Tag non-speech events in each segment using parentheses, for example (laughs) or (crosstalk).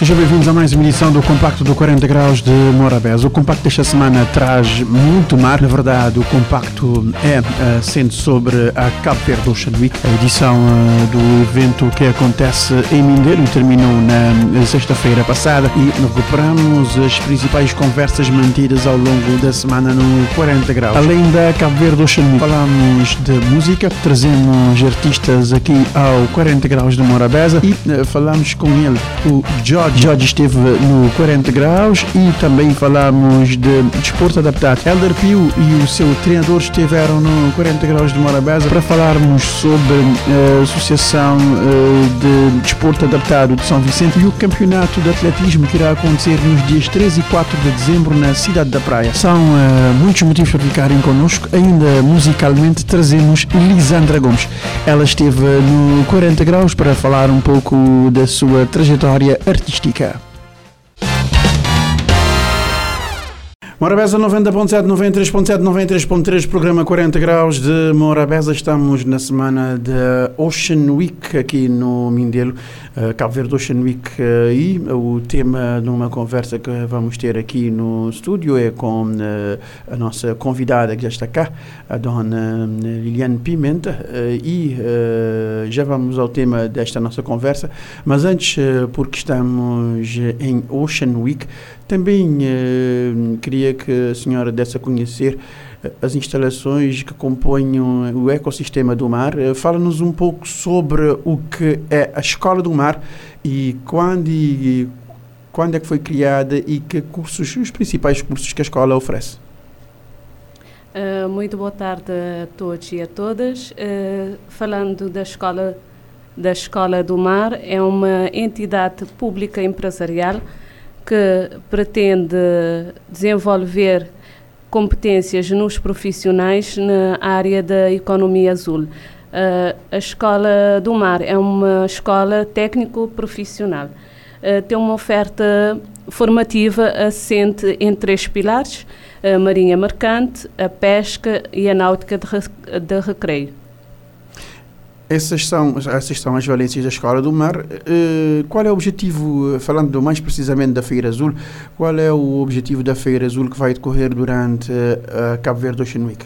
Sejam bem-vindos a mais uma edição do Compacto do 40 Graus de Morabeza. O Compacto desta semana traz muito mar. Na verdade, o Compacto é uh, sendo sobre a Cabo Verde Ocean Week, a edição uh, do evento que acontece em Mindelo e terminou na sexta-feira passada. E recuperamos as principais conversas mantidas ao longo da semana no 40 Graus. Além da Cabo Verde Ocean Week, falamos de música, trazemos artistas aqui ao 40 Graus de Morabeza e uh, falamos com ele, o George Jorge esteve no 40 graus e também falamos de desporto adaptado. Elder Pio e o seu treinador estiveram no 40 graus de Morabeza para falarmos sobre a Associação eh, de Desporto Adaptado de São Vicente e o campeonato de atletismo que irá acontecer nos dias 3 e 4 de dezembro na cidade da Praia. São uh, muitos motivos para ficarem connosco. Ainda musicalmente trazemos Lisandra Gomes. Ela esteve no 40 graus para falar um pouco da sua trajetória artística artística. Morabeza 90.7, 93.7, 93.3, programa 40 graus de Morabeza. Estamos na semana da Ocean Week aqui no Mindelo, uh, Cabo Verde Ocean Week. Uh, e o tema de uma conversa que vamos ter aqui no estúdio é com uh, a nossa convidada que já está cá, a dona Liliane Pimenta. e já vamos ao tema desta nossa conversa. Mas antes, porque estamos em Ocean Week, também eh, queria que a senhora desse a conhecer eh, as instalações que compõem o ecossistema do mar. Eh, fala-nos um pouco sobre o que é a Escola do Mar e quando, e quando é que foi criada e que cursos, os principais cursos que a escola oferece. Uh, muito boa tarde a todos e a todas. Uh, falando da escola da Escola do Mar, é uma entidade pública empresarial que pretende desenvolver competências nos profissionais na área da economia azul. Uh, a Escola do Mar é uma escola técnico-profissional. Uh, tem uma oferta formativa assente em três pilares: a marinha mercante, a pesca e a náutica de, de recreio. Essas são, essas são as valências da Escola do Mar. Uh, qual é o objetivo, falando mais precisamente da Feira Azul, qual é o objetivo da Feira Azul que vai decorrer durante uh, a Cabo Verde Ocean Week?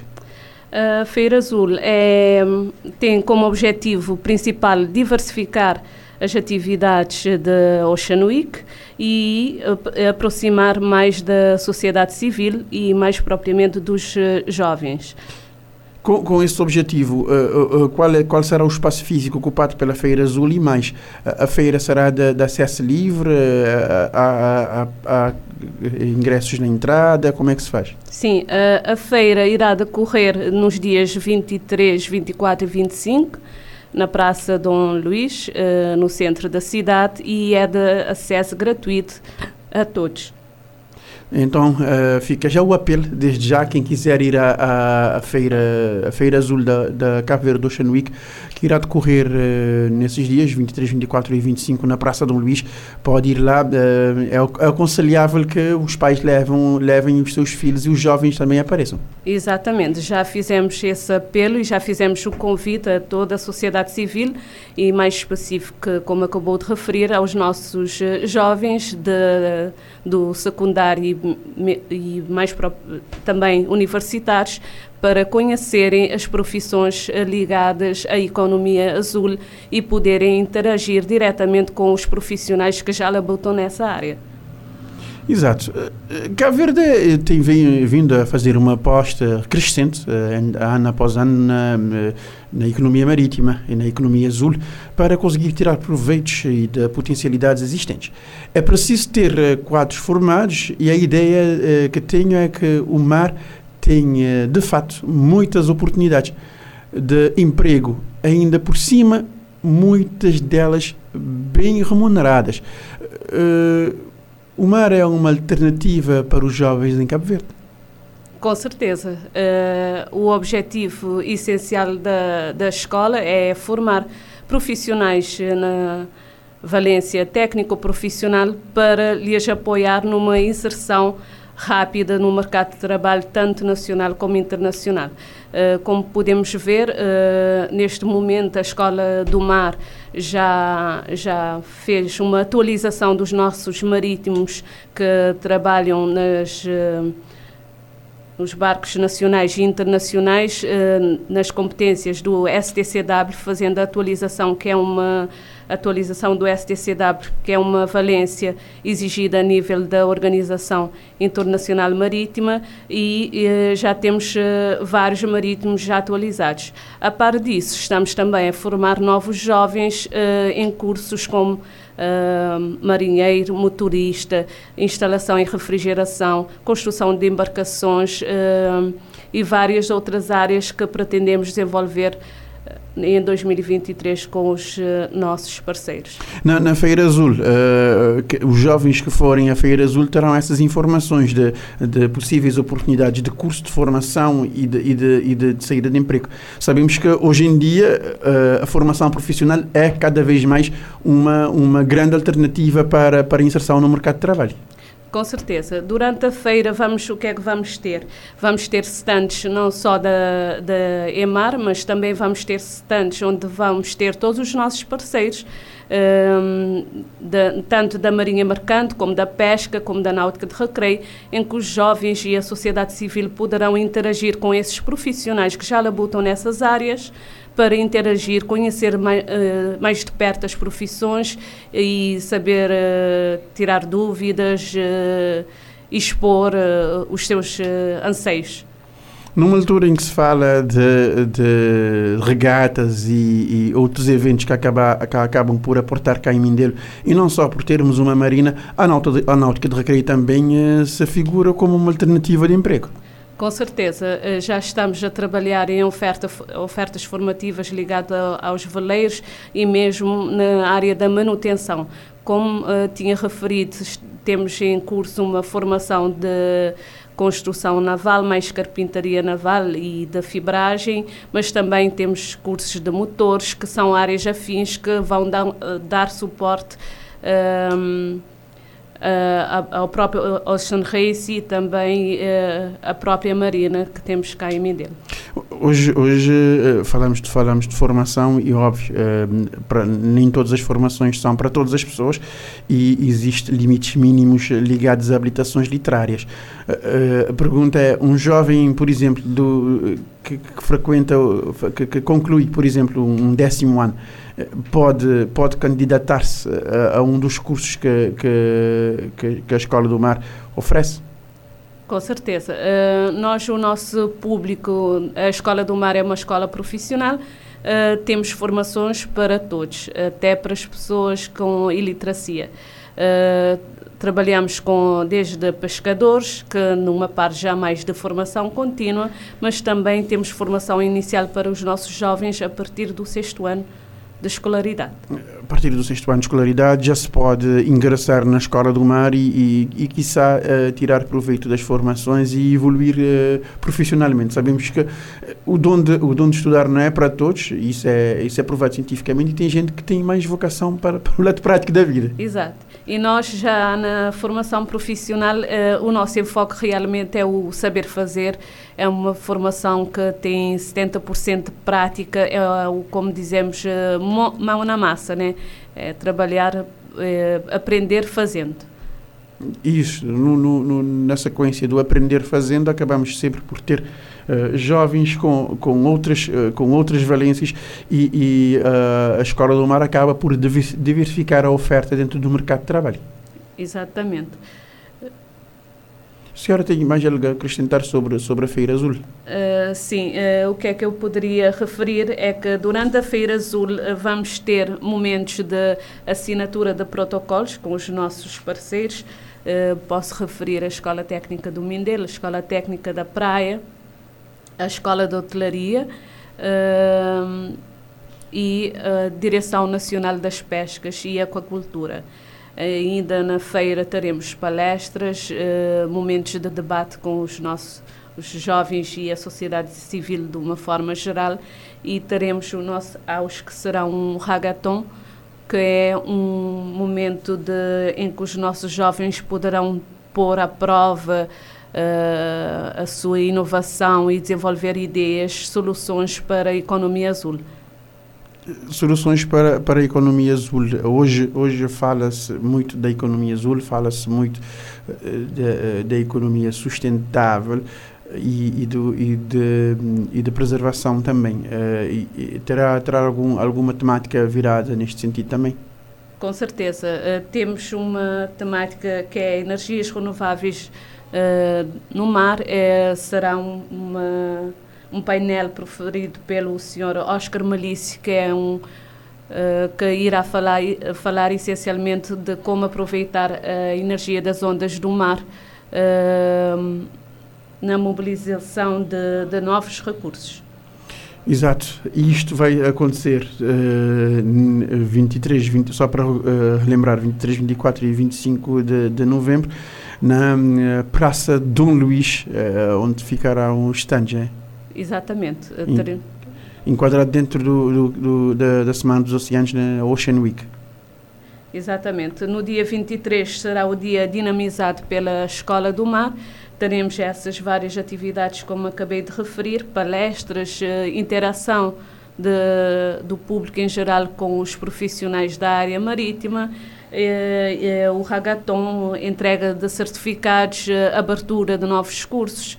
A Feira Azul é, tem como objetivo principal diversificar as atividades da Ocean Week e aproximar mais da sociedade civil e mais propriamente dos jovens. Com, com esse objetivo, uh, uh, qual, é, qual será o espaço físico ocupado pela Feira Azul e mais? a feira será de, de acesso livre? Há, ingressos na entrada? Como é que se faz? Sim, a, feira irá decorrer nos dias 23, 24 e 25 na Praça Dom Luís, no centro da cidade, e é de acesso gratuito a todos. Então uh, fica já o apelo, desde já, quem quiser ir à, feira, Feira Azul da, da Cabo Verde Ocean Week, que irá decorrer uh, nesses dias, 23, 24 e 25, na Praça Dom Luís, pode ir lá. Uh, é, é aconselhável que os pais levam, levem os seus filhos e os jovens também apareçam. Exatamente, já fizemos esse apelo e já fizemos o convite a toda a sociedade civil e mais específico, como acabou de referir, aos nossos jovens de, do secundário e, mais também universitários para conhecerem as profissões ligadas à economia azul e poderem interagir diretamente com os profissionais que já labutam nessa área. Exato. Eh, eh, Cabo Verde eh, tem vindo a fazer uma aposta crescente, ano após ano, na, na economia marítima e na economia azul, para conseguir tirar proveitos de potencialidades existentes. É preciso ter quadros formados e a ideia que tenho é que o mar tem, de fato, muitas oportunidades de emprego, ainda por cima, muitas delas bem remuneradas. Uh, o mar é uma alternativa para os jovens em Cabo Verde? Com certeza. Uh, o objetivo essencial da, da escola é formar profissionais na, valência técnico-profissional para lhes apoiar numa inserção rápida no mercado de trabalho, tanto nacional como internacional. Uh, como podemos ver, uh, neste momento a Escola do Mar já, já fez uma atualização dos nossos marítimos que trabalham nas. Uh, nos barcos nacionais e internacionais, nas competências do STCW, fazendo a atualização, que é uma atualização do STCW, que é uma valência exigida a nível da Organização Internacional Marítima, e eh, já temos eh, vários marítimos já atualizados. A par disso, estamos também a formar novos jovens eh, em cursos como Uh, marinheiro, motorista, instalação e refrigeração, construção de embarcações uh, e várias outras áreas que pretendemos desenvolver em 2023 com os uh, nossos parceiros. Na, na Feira Azul, uh, que, os jovens que forem à Feira Azul terão essas informações de, de possíveis oportunidades de curso de formação e de, e de, e de, saída de emprego. Sabemos que hoje em dia uh, a formação profissional é cada vez mais uma, uma grande alternativa para, para a inserção no mercado de trabalho. Com certeza. Durante a feira, vamos, o que é que vamos ter? Vamos ter stands não só da, da EMAR, mas também vamos ter stands onde vamos ter todos os nossos parceiros, um, de, tanto da Marinha Mercante, como da Pesca, como da Náutica de Recreio, em que os jovens e a sociedade civil poderão interagir com esses profissionais que já labutam nessas áreas, para interagir, conhecer mais, uh, mais de perto as profissões e saber uh, tirar dúvidas, uh, expor os seus anseios. Numa altura em que se fala de, de regatas e, e, outros eventos que, acaba, que acabam por aportar cá em Mindelo, e não só por termos uma marina, a náutica de, a náutica de recreio também se figura como uma alternativa de emprego. Com certeza, eh, já estamos a trabalhar em oferta, ofertas formativas ligadas aos veleiros e mesmo na área da manutenção. Como uh, tinha referido, temos em curso uma formação de construção naval, mais carpintaria naval e da fibragem, mas também temos cursos de motores, que são áreas afins que vão dar, eh, dar suporte. Uh, ao próprio Ocean Race e também uh, a própria Marina que temos cá em Mindelo. Hoje, hoje uh, falamos, de, falamos de formação e, óbvio, nem todas as formações são para todas as pessoas e existem limites mínimos ligados a habilitações literárias. a pergunta é, um jovem, por exemplo, do, que, que frequenta, que, que conclui, por exemplo, um décimo ano, pode, pode candidatar-se a, a, um dos cursos que, que, que, a Escola do Mar oferece? Com certeza. Uh, nós, o nosso público, a Escola do Mar é uma escola profissional, uh, temos formações para todos, até para as pessoas com iliteracia. Uh, trabalhamos com desde pescadores, que numa parte já mais de formação contínua, mas também temos formação inicial para os nossos jovens a partir do sexto ano de escolaridade. A partir do sexto ano de escolaridade já se pode ingressar na Escola do Mar e, e, e quiçá, uh, tirar proveito das formações e evoluir uh, profissionalmente. Sabemos que eh, o dom, de, o dom de estudar não é para todos, isso é, isso é provado cientificamente, e tem gente que tem mais vocação para, (laughs) para o lado prático da vida. Exato. E nós já na formação profissional, uh, o nosso enfoque realmente é o saber fazer, é uma formação que tem 70% de prática, é o, como dizemos, mão na massa, né? É trabalhar, é, aprender fazendo. Isso, no, no, na sequência do aprender fazendo, acabamos sempre por ter uh, jovens com, com, outras, uh, com outras valências e, e uh, a Escola do Mar acaba por diversificar a oferta dentro do mercado de trabalho. Exatamente. A senhora tem mais algo a acrescentar sobre, sobre a Feira Azul? Uh, sim, uh, o que é que eu poderia referir é que durante a Feira Azul uh, vamos ter momentos de assinatura de protocolos com os nossos parceiros. posso referir a Escola Técnica do Mindelo, a Escola Técnica da Praia, a Escola de Hotelaria e a Direção Nacional das Pescas e Aquacultura. Ainda na feira teremos palestras, uh, momentos de debate com os nossos os jovens e a sociedade civil de uma forma geral e teremos o nosso aos que será um ragaton que é um momento de, em que os nossos jovens poderão pôr à prova uh, a sua inovação e desenvolver ideias, soluções para a economia azul. Soluções para, para a economia azul. Hoje, hoje fala-se muito da economia azul, fala-se muito uh, da, da economia sustentável e, e, do, e, de, e de preservação também. Uh, e, e terá terá algum, alguma temática virada neste sentido também? Com certeza. Uh, temos uma temática que é energias renováveis uh, no mar. É, será um, uma, um painel preferido pelo Sr. Oscar Malício, que é um que irá falar, falar essencialmente de como aproveitar a energia das ondas do mar na mobilização de, de novos recursos. Exato, e isto vai acontecer uh, 23, 20, só para uh, relembrar, 23, 24 e 25 de, de novembro, na uh, Praça Dom Luís, uh, onde ficará um stand, é? Exatamente. Enquadrado dentro do, do, do, da, Semana dos Oceanos, na Ocean Week. Exatamente. No dia 23 será o dia dinamizado pela Escola do Mar, Teremos essas várias atividades, como acabei de referir, palestras, eh, interação de, do público em geral com os profissionais da área marítima, eh, eh, o hackathon, entrega de certificados, abertura de novos cursos,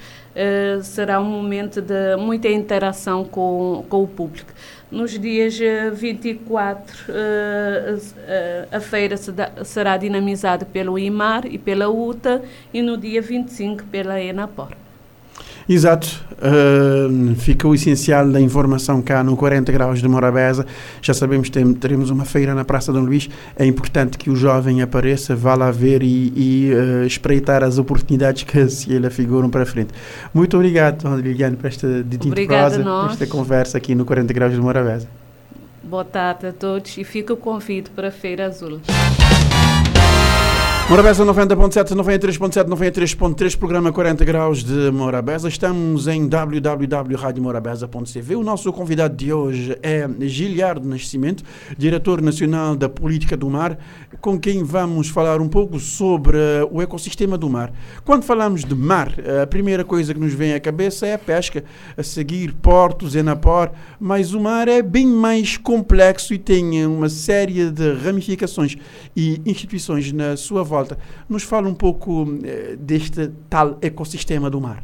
será um momento de muita interação com, com o público. Nos dias 24, uh, uh, a feira será dinamizada pelo IMAR e pela UTA e no dia 25 pela ENAPOR. Exato. Uh, fica o essencial da informação cá no 40 Graus de Morabeza. Já sabemos que teremos uma feira na Praça Dom Luís. É importante que o jovem apareça, vá lá ver e, e uh, espreitar as oportunidades que (laughs) se ele figuram para frente. Muito obrigado, Liliane, por esta dedinho prosa, esta conversa aqui no 40 Graus de Morabeza. Boa tarde a todos e fica o convite para a Feira Azul. Morabeza 90.7, 93.7, 93.3, programa 40 graus de Morabeza. Estamos em www.radiomorabeza.cv. O nosso convidado de hoje é Giliardo Nascimento, diretor nacional da Política do Mar, com quem vamos falar um pouco sobre o ecossistema do mar. Quando falamos de mar, a primeira coisa que nos vem à cabeça é a pesca, a seguir portos, enapor, mas o mar é bem mais complexo e tem uma série de ramificações e instituições na sua volta volta. Nos fala um pouco eh, deste tal ecossistema do mar.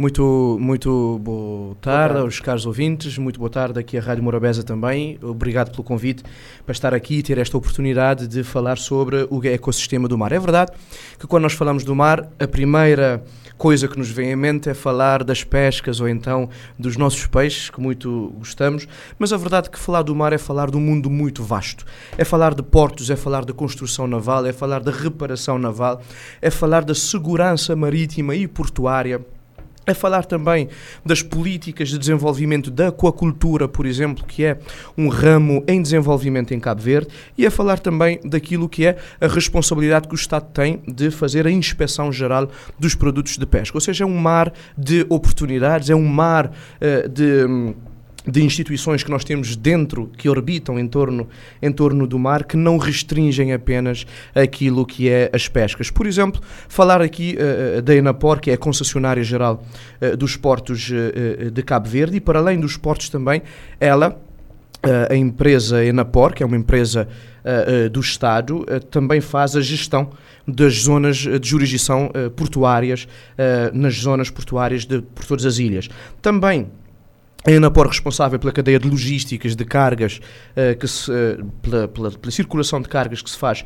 Muito, muito boa tarde, boa aos caros ouvintes, muito boa tarde aqui à Rádio Morabeza também. Obrigado pelo convite para estar aqui e ter esta oportunidade de falar sobre o ecossistema do mar. É verdade que quando nós falamos do mar, a primeira coisa que nos vem em mente é falar das pescas ou então dos nossos peixes, que muito gostamos, mas a verdade é que falar do mar é falar de um mundo muito vasto. É falar de portos, é falar de construção naval, é falar de reparação naval, é falar da segurança marítima e portuária a falar também das políticas de desenvolvimento da aquacultura, por exemplo, que é um ramo em desenvolvimento em Cabo Verde, e a falar também daquilo que é a responsabilidade que o Estado tem de fazer a inspeção geral dos produtos de pesca. Ou seja, é um mar de oportunidades, é um mar uh, de. De instituições que nós temos dentro, que orbitam em torno, em torno do mar, que não restringem apenas aquilo que é as pescas. Por exemplo, falar aqui uh, da Enapor, que é a concessionária geral uh, dos portos uh, de Cabo Verde, e para além dos portos também, ela, a empresa Enapor, que é uma empresa do Estado, também faz a gestão das zonas de jurisdição portuárias, nas zonas portuárias de, por todas as ilhas. Também a Enapor responsável pela cadeia de logísticas de cargas, uh, que se, uh, pela, pela, pela, circulação de cargas que se faz uh,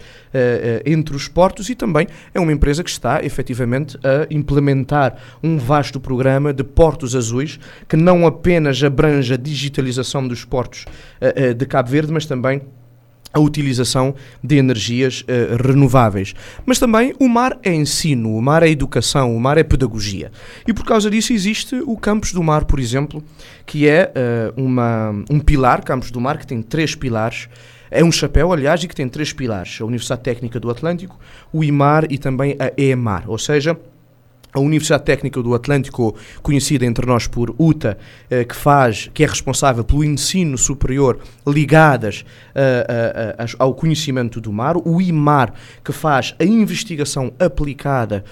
entre os portos e também é uma empresa que está efetivamente a implementar um vasto programa de portos azuis que não apenas abrange a digitalização dos portos de Cabo Verde, mas também a utilização de energias uh, renováveis. Mas também o mar é ensino, o mar é educação, o mar é pedagogia. E por causa disso existe o Campus do Mar, por exemplo, que é uh, uma, um pilar, Campus do Mar, que tem três pilares. É um chapéu, aliás, e que tem três pilares: a Universidade Técnica do Atlântico, o IMAR e também a EMAR. Ou seja, a Universidade Técnica do Atlântico, conhecida entre nós por UTA, eh, que faz, que é responsável pelo ensino superior ligadas eh, eh, ao conhecimento do mar, o IMAR, que faz a investigação aplicada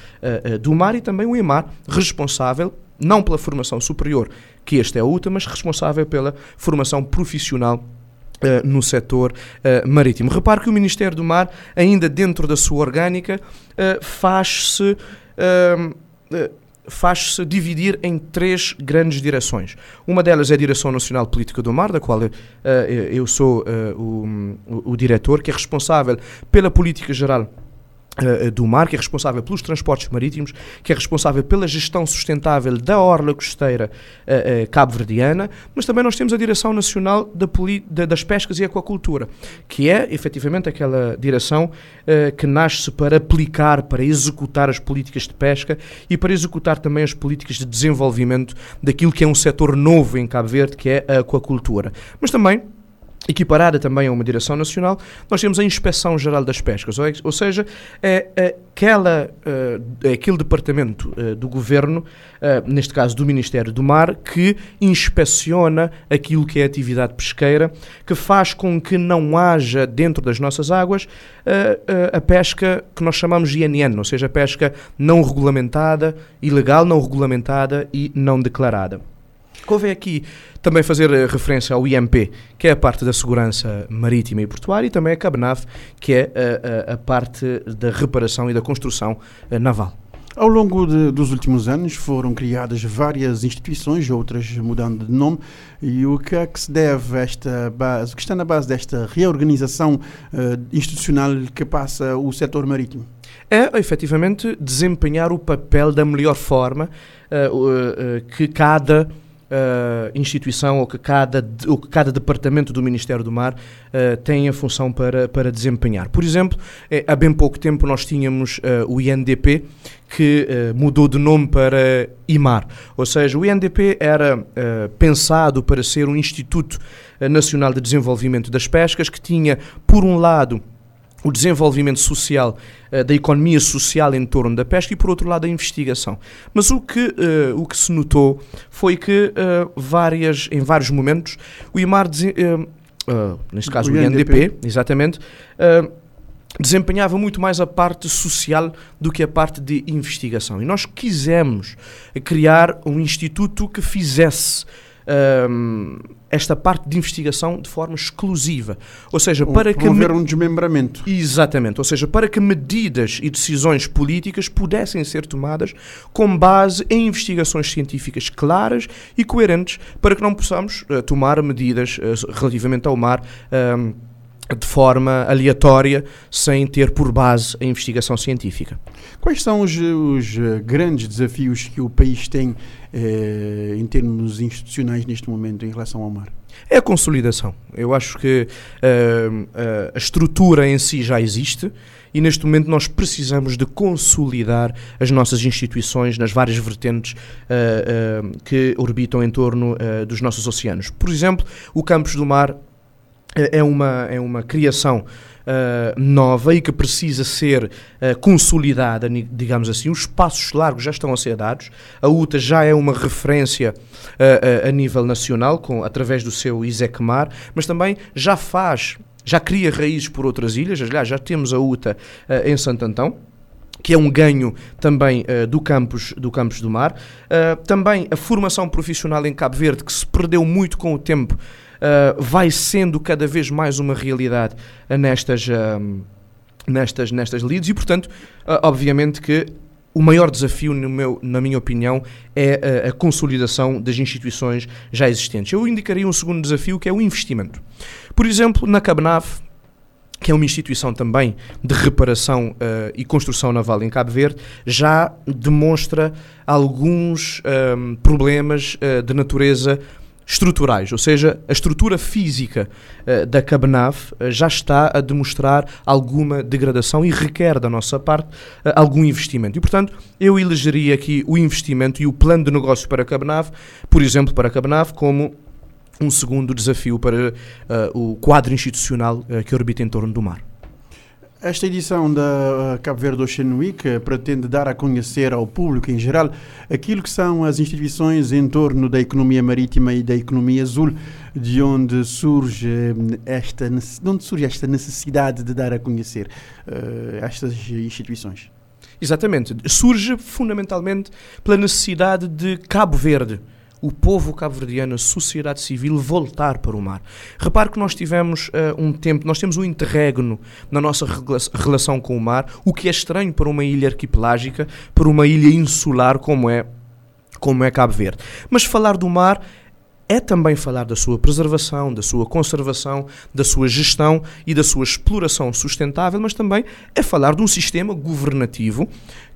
do mar, e também o IMAR, responsável não pela formação superior, que este é a UTA, mas responsável pela formação profissional Uh, no setor uh, marítimo. Repare que o Ministério do Mar, ainda dentro da sua orgânica, uh, faz-se faz-se dividir em três grandes direções. Uma delas é a Direção Nacional Política do Mar, da qual uh, eu sou uh, o, o, o diretor, que é responsável pela política geral do mar, que é responsável pelos transportes marítimos, que é responsável pela gestão sustentável da orla costeira uh, uh, cabo-verdiana, mas também nós temos a Direção Nacional da da, das Pescas e Aquacultura, que é efetivamente aquela direção que nasce para aplicar, para executar as políticas de pesca e para executar também as políticas de desenvolvimento daquilo que é um setor novo em Cabo Verde, que é a aquacultura. Mas também equiparada também a uma direção nacional, nós temos a Inspeção Geral das Pescas, ou, seja, é, aquela, é aquele departamento é, do governo, é, neste caso do Ministério do Mar, que inspeciona aquilo que é atividade pesqueira, que faz com que não haja dentro das nossas águas a pesca que nós chamamos de INN, ou seja, a pesca não regulamentada, ilegal, não regulamentada e não declarada. Convém aqui também fazer eh, referência ao IMP, que é a parte da segurança marítima e portuária, e também a CABNAV, que é a, eh, a, eh, a parte da reparação e da construção naval. Ao longo de, dos últimos anos foram criadas várias instituições, outras mudando de nome, e o que é que se deve a esta base, o que está na base desta reorganização uh, institucional que passa o setor marítimo? É, efetivamente, desempenhar o papel da melhor forma uh, uh, que cada uh, instituição ou que, cada, ou que cada departamento do Ministério do Mar uh, tem a função para, para desempenhar. Por exemplo, é, há bem pouco tempo nós tínhamos uh, o INDP, que mudou de nome para IMAR. Ou seja, o INDP era pensado para ser um Instituto Nacional de Desenvolvimento das Pescas, que tinha, por um lado, o desenvolvimento social, uh, da economia social em torno da pesca e, por outro lado, a investigação. Mas o que, uh, o que se notou foi que, uh, várias, em vários momentos, o IMAR, neste caso o, o INDP, exatamente, desempenhava muito mais a parte social do que a parte de investigação. E nós quisemos criar um instituto que fizesse um, esta parte de investigação de forma exclusiva. Ou seja, um, para que. Haver um desmembramento. Exatamente. Ou seja, para que medidas e decisões políticas pudessem ser tomadas com base em investigações científicas claras e coerentes, para que não possamos uh, tomar medidas uh, relativamente ao mar. Um, de forma aleatória, sem ter por base a investigação científica. Quais são os, os grandes desafios que o país tem eh, em termos institucionais neste momento em relação ao mar? É a consolidação. Eu acho que uh, uh, a estrutura em si já existe e neste momento nós precisamos de consolidar as nossas instituições nas várias vertentes uh, que orbitam em torno dos nossos oceanos. Por exemplo, o Campos do Mar é uma, é uma criação uh, nova e que precisa ser uh, consolidada, digamos assim. Os passos largos já estão a ser dados. A UTA já é uma referência uh, a nível nacional, com, através do seu ISECMAR, mas também já faz, já cria raízes por outras ilhas. Aliás, já temos a UTA em Santo Antão que é um ganho também uh, do, campus, do campus do mar. Uh, também a formação profissional em Cabo Verde, que se perdeu muito com o tempo uh, vai sendo cada vez mais uma realidade nestas, uh, nestas, nestas leads e, portanto, uh, obviamente que o maior desafio, meu, na minha opinião, é a, a, consolidação das instituições já existentes. Eu indicaria um segundo desafio, que é o investimento. Por exemplo, na Cabnav, que é uma instituição também de reparação uh, e construção naval em Cabo Verde, já demonstra alguns um, problemas uh, de natureza estruturais, ou seja, a estrutura física uh, da Cabenav uh, já está a demonstrar alguma degradação e requer da nossa parte uh, algum investimento. E, portanto, eu elegeria aqui o investimento e o plano de negócio para a Cabenav, por exemplo, para a Cabenav, como um segundo desafio para o quadro institucional que orbita em torno do mar. Esta edição da Cabo Verde Ocean Week pretende dar a conhecer ao público em geral aquilo que são as instituições em torno da economia marítima e da economia azul, de onde surge esta, de onde surge esta necessidade de dar a conhecer uh, estas instituições. Exatamente. Surge fundamentalmente pela necessidade de Cabo Verde o povo cabo-verdiano, a sociedade civil, voltar para o mar. Repare que nós tivemos uh, um tempo, nós temos um interregno na nossa relação com o mar, o que é estranho para uma ilha arquipelágica, para uma ilha insular como é, como é Cabo Verde. Mas falar do mar é também falar da sua preservação, da sua conservação, da sua gestão e da sua exploração sustentável, mas também é falar de um sistema governativo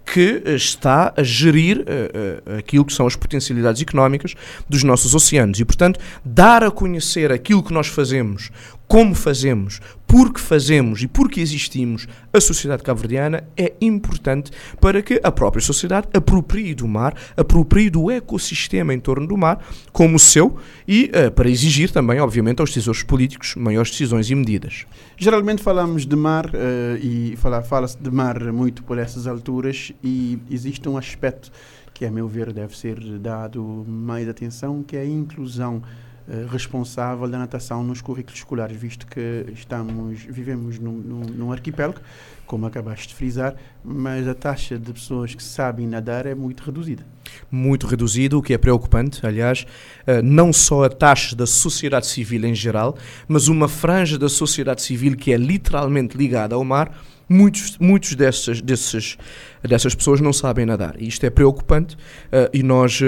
que eh, está a gerir uh, aquilo que são as potencialidades económicas dos nossos oceanos. E, portanto, dar a conhecer aquilo que nós fazemos, como fazemos, porque fazemos e porque existimos a sociedade cabo-verdiana é importante para que a própria sociedade aproprie do mar, aproprie do ecossistema em torno do mar como seu e uh, para exigir também, obviamente, aos decisores políticos maiores decisões e medidas. Geralmente falamos de mar uh, e fala-se de mar muito por essas alturas e existe um aspecto que, a meu ver, deve ser dado mais atenção, que é a inclusão responsável da natação nos currículos escolares, visto que estamos, vivemos num, num, num arquipélago, como acabaste de frisar, mas a taxa de pessoas que sabem nadar é muito reduzida. Muito reduzido, o que é preocupante, aliás, uh, não só a taxa da sociedade civil em geral, mas uma franja da sociedade civil que é literalmente ligada ao mar, muitos, muitos dessas, desses, dessas pessoas não sabem nadar. E isto é preocupante uh, e nós.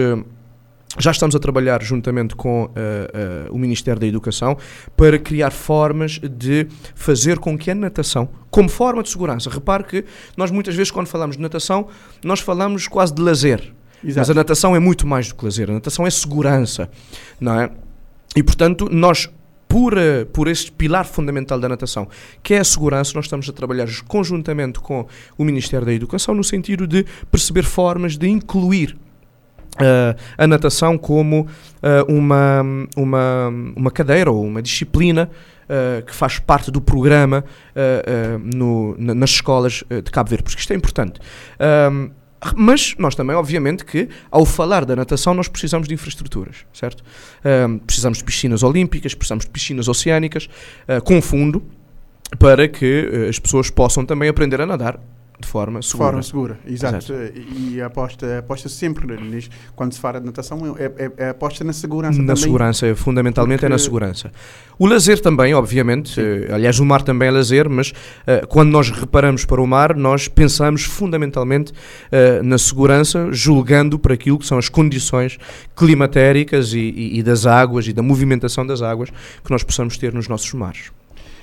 Já estamos a trabalhar juntamente com uh, uh, o Ministério da Educação para criar formas de fazer com que a natação, como forma de segurança, repare que nós muitas vezes quando falamos de natação, nós falamos quase de lazer. Exato. Mas a natação é muito mais do que lazer, a natação é segurança, não é? E portanto, nós por, por este pilar fundamental da natação, que é a segurança, nós estamos a trabalhar conjuntamente com o Ministério da Educação no sentido de perceber formas de incluir uh, a natação como uh, uma, uma, uma cadeira ou uma disciplina Uh, que faz parte do programa no, na, nas escolas de Cabo Verde, porque isto é importante. Mas nós também, obviamente, que ao falar da natação nós precisamos de infraestruturas, certo? Uh, precisamos de piscinas olímpicas, precisamos de piscinas oceânicas, com fundo, para que as pessoas possam também aprender a nadar de forma segura. Forma segura, exato. exato. E aposta, aposta sempre, quando se fala de natação, é, é, é aposta na segurança Na também. segurança, fundamentalmente Porque... é na segurança. O lazer também, obviamente, uh, aliás o mar também é lazer, mas uh, quando nós reparamos para o mar, nós pensamos fundamentalmente uh, na segurança, julgando para aquilo que são as condições climatéricas e, e, e das águas e da movimentação das águas que nós possamos ter nos nossos mares.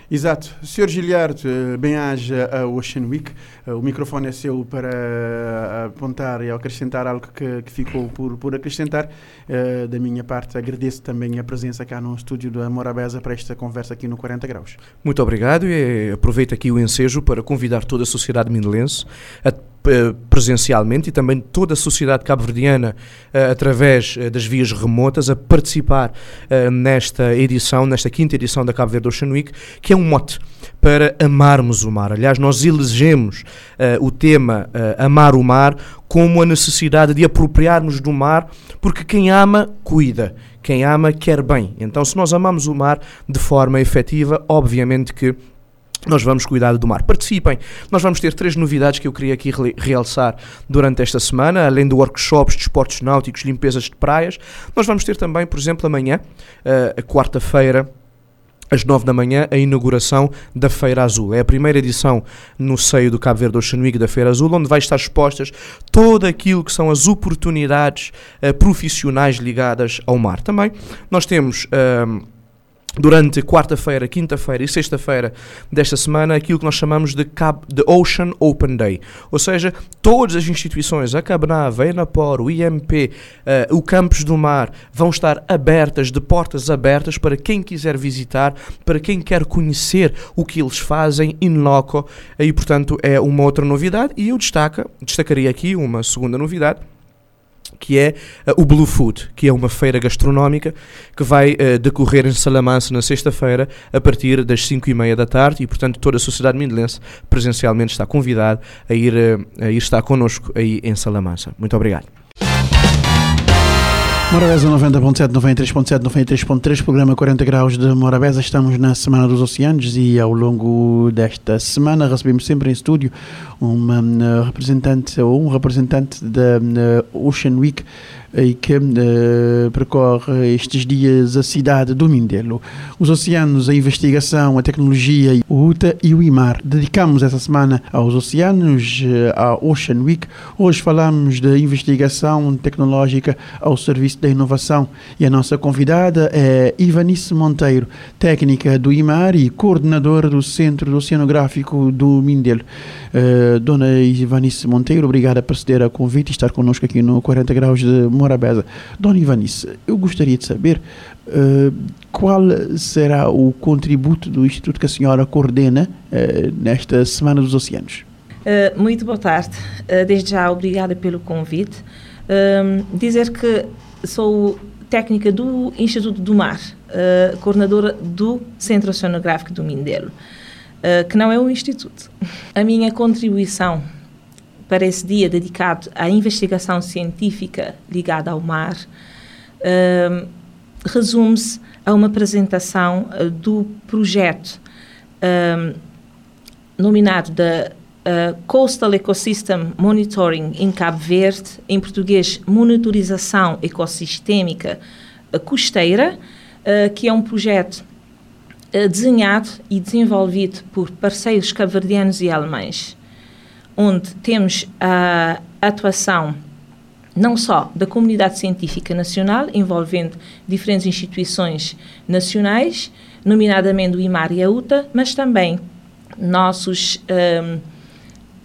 Exato. Sr. Giliard, eh, bem-aja a Ocean Week. Eh, o microfone é seu para eh, apontar e acrescentar algo que, que ficou por, por acrescentar. Da minha parte, agradeço também a presença cá no estúdio da Morabeza para esta conversa aqui no 40 Graus. Muito obrigado e aproveito aqui o ensejo para convidar toda a sociedade minelense a presencialmente e também toda a sociedade cabo-verdiana uh, através uh, das vias remotas a participar nesta edição, nesta quinta edição da Cabo Verde Ocean Week, que é um mote para amarmos o mar. Aliás, nós elegemos o tema Amar o Mar como a necessidade de apropriarmos do mar, porque quem ama, cuida. Quem ama, quer bem. Então, se nós amamos o mar de forma efetiva, obviamente que nós vamos cuidar do mar. Participem. Nós vamos ter três novidades que eu queria aqui realçar durante esta semana, além de workshops de esportes náuticos, limpezas de praias. Nós vamos ter também, por exemplo, amanhã, uh, quarta-feira, às 9 da manhã, a inauguração da Feira Azul. É a primeira edição no seio do Cabo Verde Ocean Week da Feira Azul, onde vai estar expostas todo aquilo que são as oportunidades uh, profissionais ligadas ao mar. Também nós temos. Uh, durante quarta-feira, quinta-feira e sexta-feira desta semana aquilo que nós chamamos de, Cab de Ocean Open Day. Ou seja, todas as instituições, a Cabnava, a Enapor, o IMP, uh, eh, o Campos do Mar, vão estar abertas, de portas abertas para quem quiser visitar, para quem quer conhecer o que eles fazem in loco. E, portanto, é uma outra novidade. E eu destaca, destacaria aqui uma segunda novidade que é uh, o Blue Food, que é uma feira gastronómica que vai uh, decorrer em Salamanca na sexta-feira a partir das 5 e meia da tarde e, portanto, toda a sociedade mindelense presencialmente está convidada a ir, uh, a ir estar connosco aí em Salamanca. Muito obrigado. Morabeza 90.7, 93.7, 93.3, programa 40 graus de Morabeza. Estamos na Semana dos Oceanos e ao longo desta semana recebemos sempre em estúdio uma representante ou um representante da Ocean Week e que uh, percorre estes dias a cidade do Mindelo. Os oceanos, a investigação, a tecnologia, o UTA e o IMAR. Dedicamos essa semana aos oceanos, uh, à Ocean Week. Hoje falamos da investigação tecnológica ao serviço da inovação e a nossa convidada é Ivanice Monteiro, técnica do IMAR e coordenadora do Centro Oceanográfico do Mindelo. Uh, dona Ivanice Monteiro, obrigada por ceder a convite e estar connosco aqui no 40 Graus de Morabeza. Dona Ivanice, eu gostaria de saber uh, qual será o contributo do Instituto que a senhora coordena uh, nesta Semana dos Oceanos. Uh, muito boa tarde. desde já, obrigada pelo convite. dizer que sou técnica do Instituto do Mar, coordenadora do Centro Oceanográfico do Mindelo, que não é um instituto. A minha contribuição para esse dia dedicado à investigação científica ligada ao mar, uh, resume-se a uma apresentação uh, do projeto uh, nominado da uh, Coastal Ecosystem Monitoring em Cabo Verde, em português, Monitorização Ecossistêmica uh, Costeira, uh, que é um projeto desenhado e desenvolvido por parceiros cabo-verdianos e alemães onde temos a atuação não só da comunidade científica nacional, envolvendo diferentes instituições nacionais, nomeadamente o IMAR e a UTA, mas também nossos um,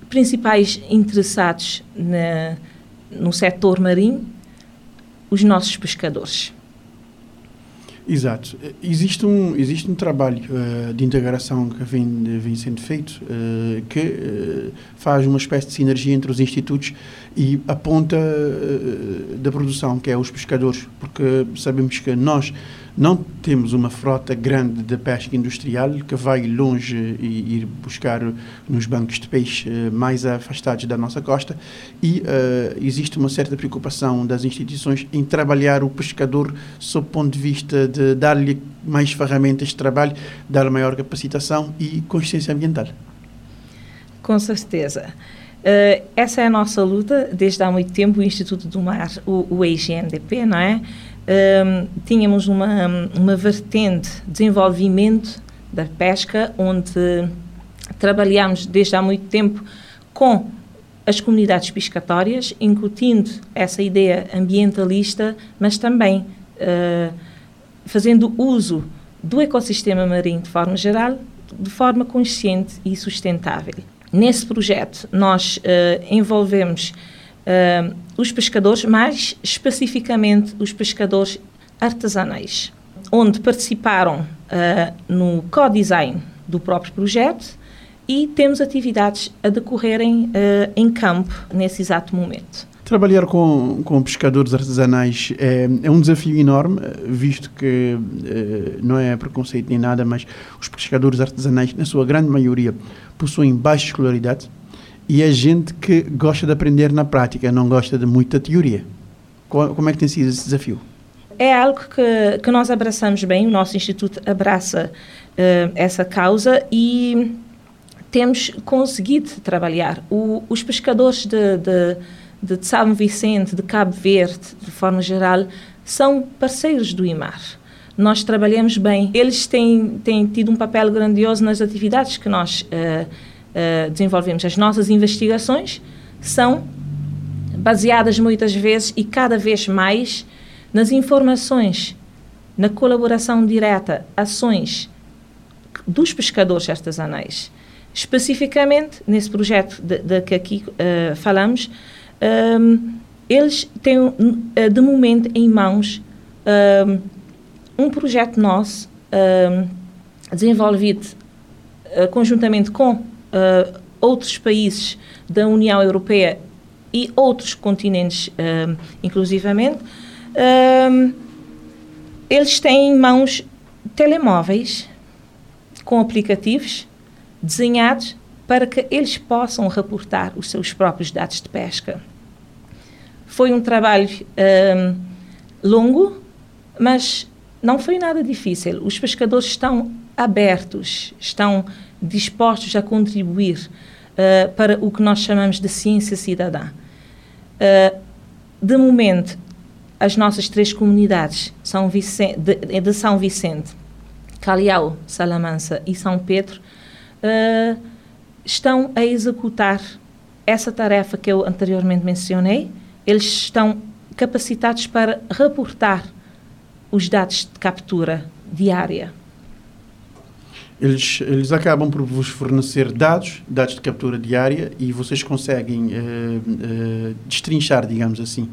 principais interessados na, no setor marinho, os nossos pescadores. Exato. Existe um, existe um trabalho uh, de integração que vem, vem sendo feito uh, que uh, faz uma espécie de sinergia entre os institutos e a ponta da produção, que é os pescadores, porque sabemos que nós não temos uma frota grande de pesca industrial que vai longe e ir buscar nos bancos de peixe eh, mais afastados da nossa costa e uh, existe uma certa preocupação das instituições em trabalhar o pescador sob o ponto de vista de dar-lhe mais ferramentas de trabalho, dar maior capacitação e consciência ambiental. Com certeza. Uh, essa é a nossa luta desde há muito tempo. O Instituto do Mar, o, o não é? um, tínhamos uma, uma vertente de desenvolvimento da pesca, onde trabalhamos desde há muito tempo com as comunidades pescatórias, incutindo essa ideia ambientalista, mas também uh, fazendo uso do ecossistema marinho de forma geral, de forma consciente e sustentável. Nesse projeto, nós uh, envolvemos uh, os pescadores, mais especificamente os pescadores artesanais, onde participaram uh, no co-design do próprio projeto e temos atividades a decorrerem em campo nesse exato momento. Trabalhar com, com pescadores artesanais é, é um desafio enorme, visto que não é preconceito nem nada, mas os pescadores artesanais, na sua grande maioria, possuem baixa escolaridade, e é gente que gosta de aprender na prática, não gosta de muita teoria. Como é que tem sido esse desafio? É algo que, que nós abraçamos bem, o nosso Instituto abraça uh, essa causa e temos conseguido trabalhar. O, os pescadores de, de, de São Vicente, de Cabo Verde, de forma geral, são parceiros do IMAR. Nós trabalhamos bem. Eles têm, têm tido um papel grandioso nas atividades que nós uh, uh, desenvolvemos as nossas investigações são baseadas muitas vezes e cada vez mais nas informações, na colaboração direta, ações dos pescadores artesanais. Especificamente nesse projeto de, de que aqui uh, falamos, um, eles têm uh, de momento em mãos um, um projeto nosso um, desenvolvido uh, conjuntamente com uh, outros países da União Europeia e outros continentes, inclusivamente, eles têm em mãos telemóveis com aplicativos desenhados para que eles possam reportar os seus próprios dados de pesca. Foi um trabalho um, longo, mas não foi nada difícil. Os pescadores estão abertos, estão dispostos a contribuir uh, para o que nós chamamos de ciência cidadã. Uh, de momento, as nossas três comunidades São Vicente, de, de, São Vicente, Caliau, Salamanca e São Pedro uh, estão a executar essa tarefa que eu anteriormente mencionei. Eles estão capacitados para reportar os dados de captura diária. Eles, eles acabam por vos fornecer dados, dados de captura diária, e vocês conseguem uh, uh, destrinchar, digamos assim,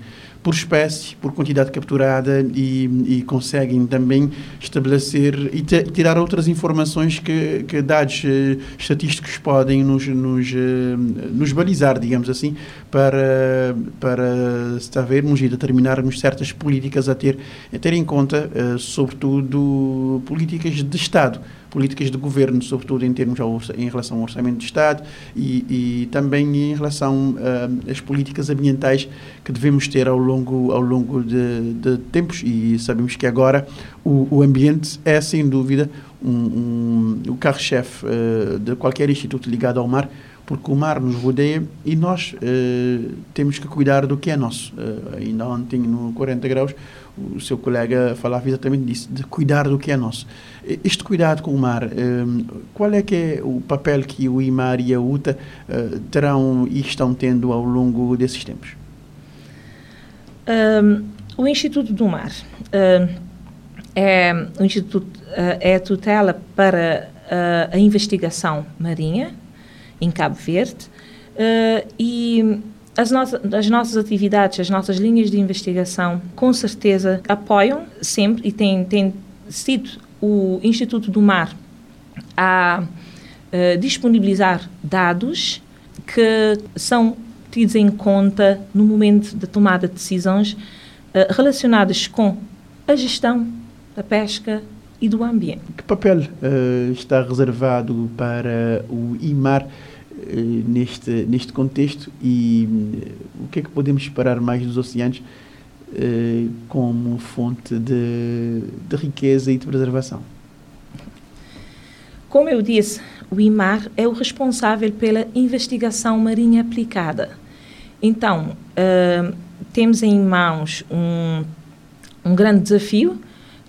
por espécie, por quantidade capturada e, e conseguem também estabelecer e tirar outras informações que, que dados uh, estatísticos podem nos, nos, uh, nos balizar, digamos assim, para, para sabermos e determinarmos certas políticas a ter, a ter em conta, uh, sobretudo, políticas de Estado políticas de governo, sobretudo em termos ao, em relação ao orçamento de Estado e, e também em relação às políticas ambientais que devemos ter ao longo ao longo de, de tempos e sabemos que agora o, o ambiente é sem dúvida um, um, o carro-chefe uh, de qualquer instituto ligado ao mar porque o mar nos rodeia e nós uh, temos que cuidar do que é nosso. Uh, ainda ontem, no 40 Graus, o seu colega falava exatamente disso, de cuidar do que é nosso. Este cuidado com o mar, um, qual é que é o papel que o IMAR e a UTA terão e estão tendo ao longo desses tempos? Um, o Instituto do Mar uh, é, o Instituto, uh, é a tutela para a investigação marinha em Cabo Verde e as, no as nossas atividades, as nossas linhas de investigação, com certeza apoiam sempre e têm, têm sido o Instituto do Mar a uh, disponibilizar dados que são tidos em conta no momento da tomada de decisões uh, relacionadas com a gestão da pesca e do ambiente. Que papel uh, está reservado para o IMAR eh, neste, neste contexto e o que é que podemos esperar mais dos oceanos uh, como fonte de, de riqueza e de preservação? Como eu disse, o IMAR é o responsável pela investigação marinha aplicada. Então, uh, temos em mãos um, um grande desafio,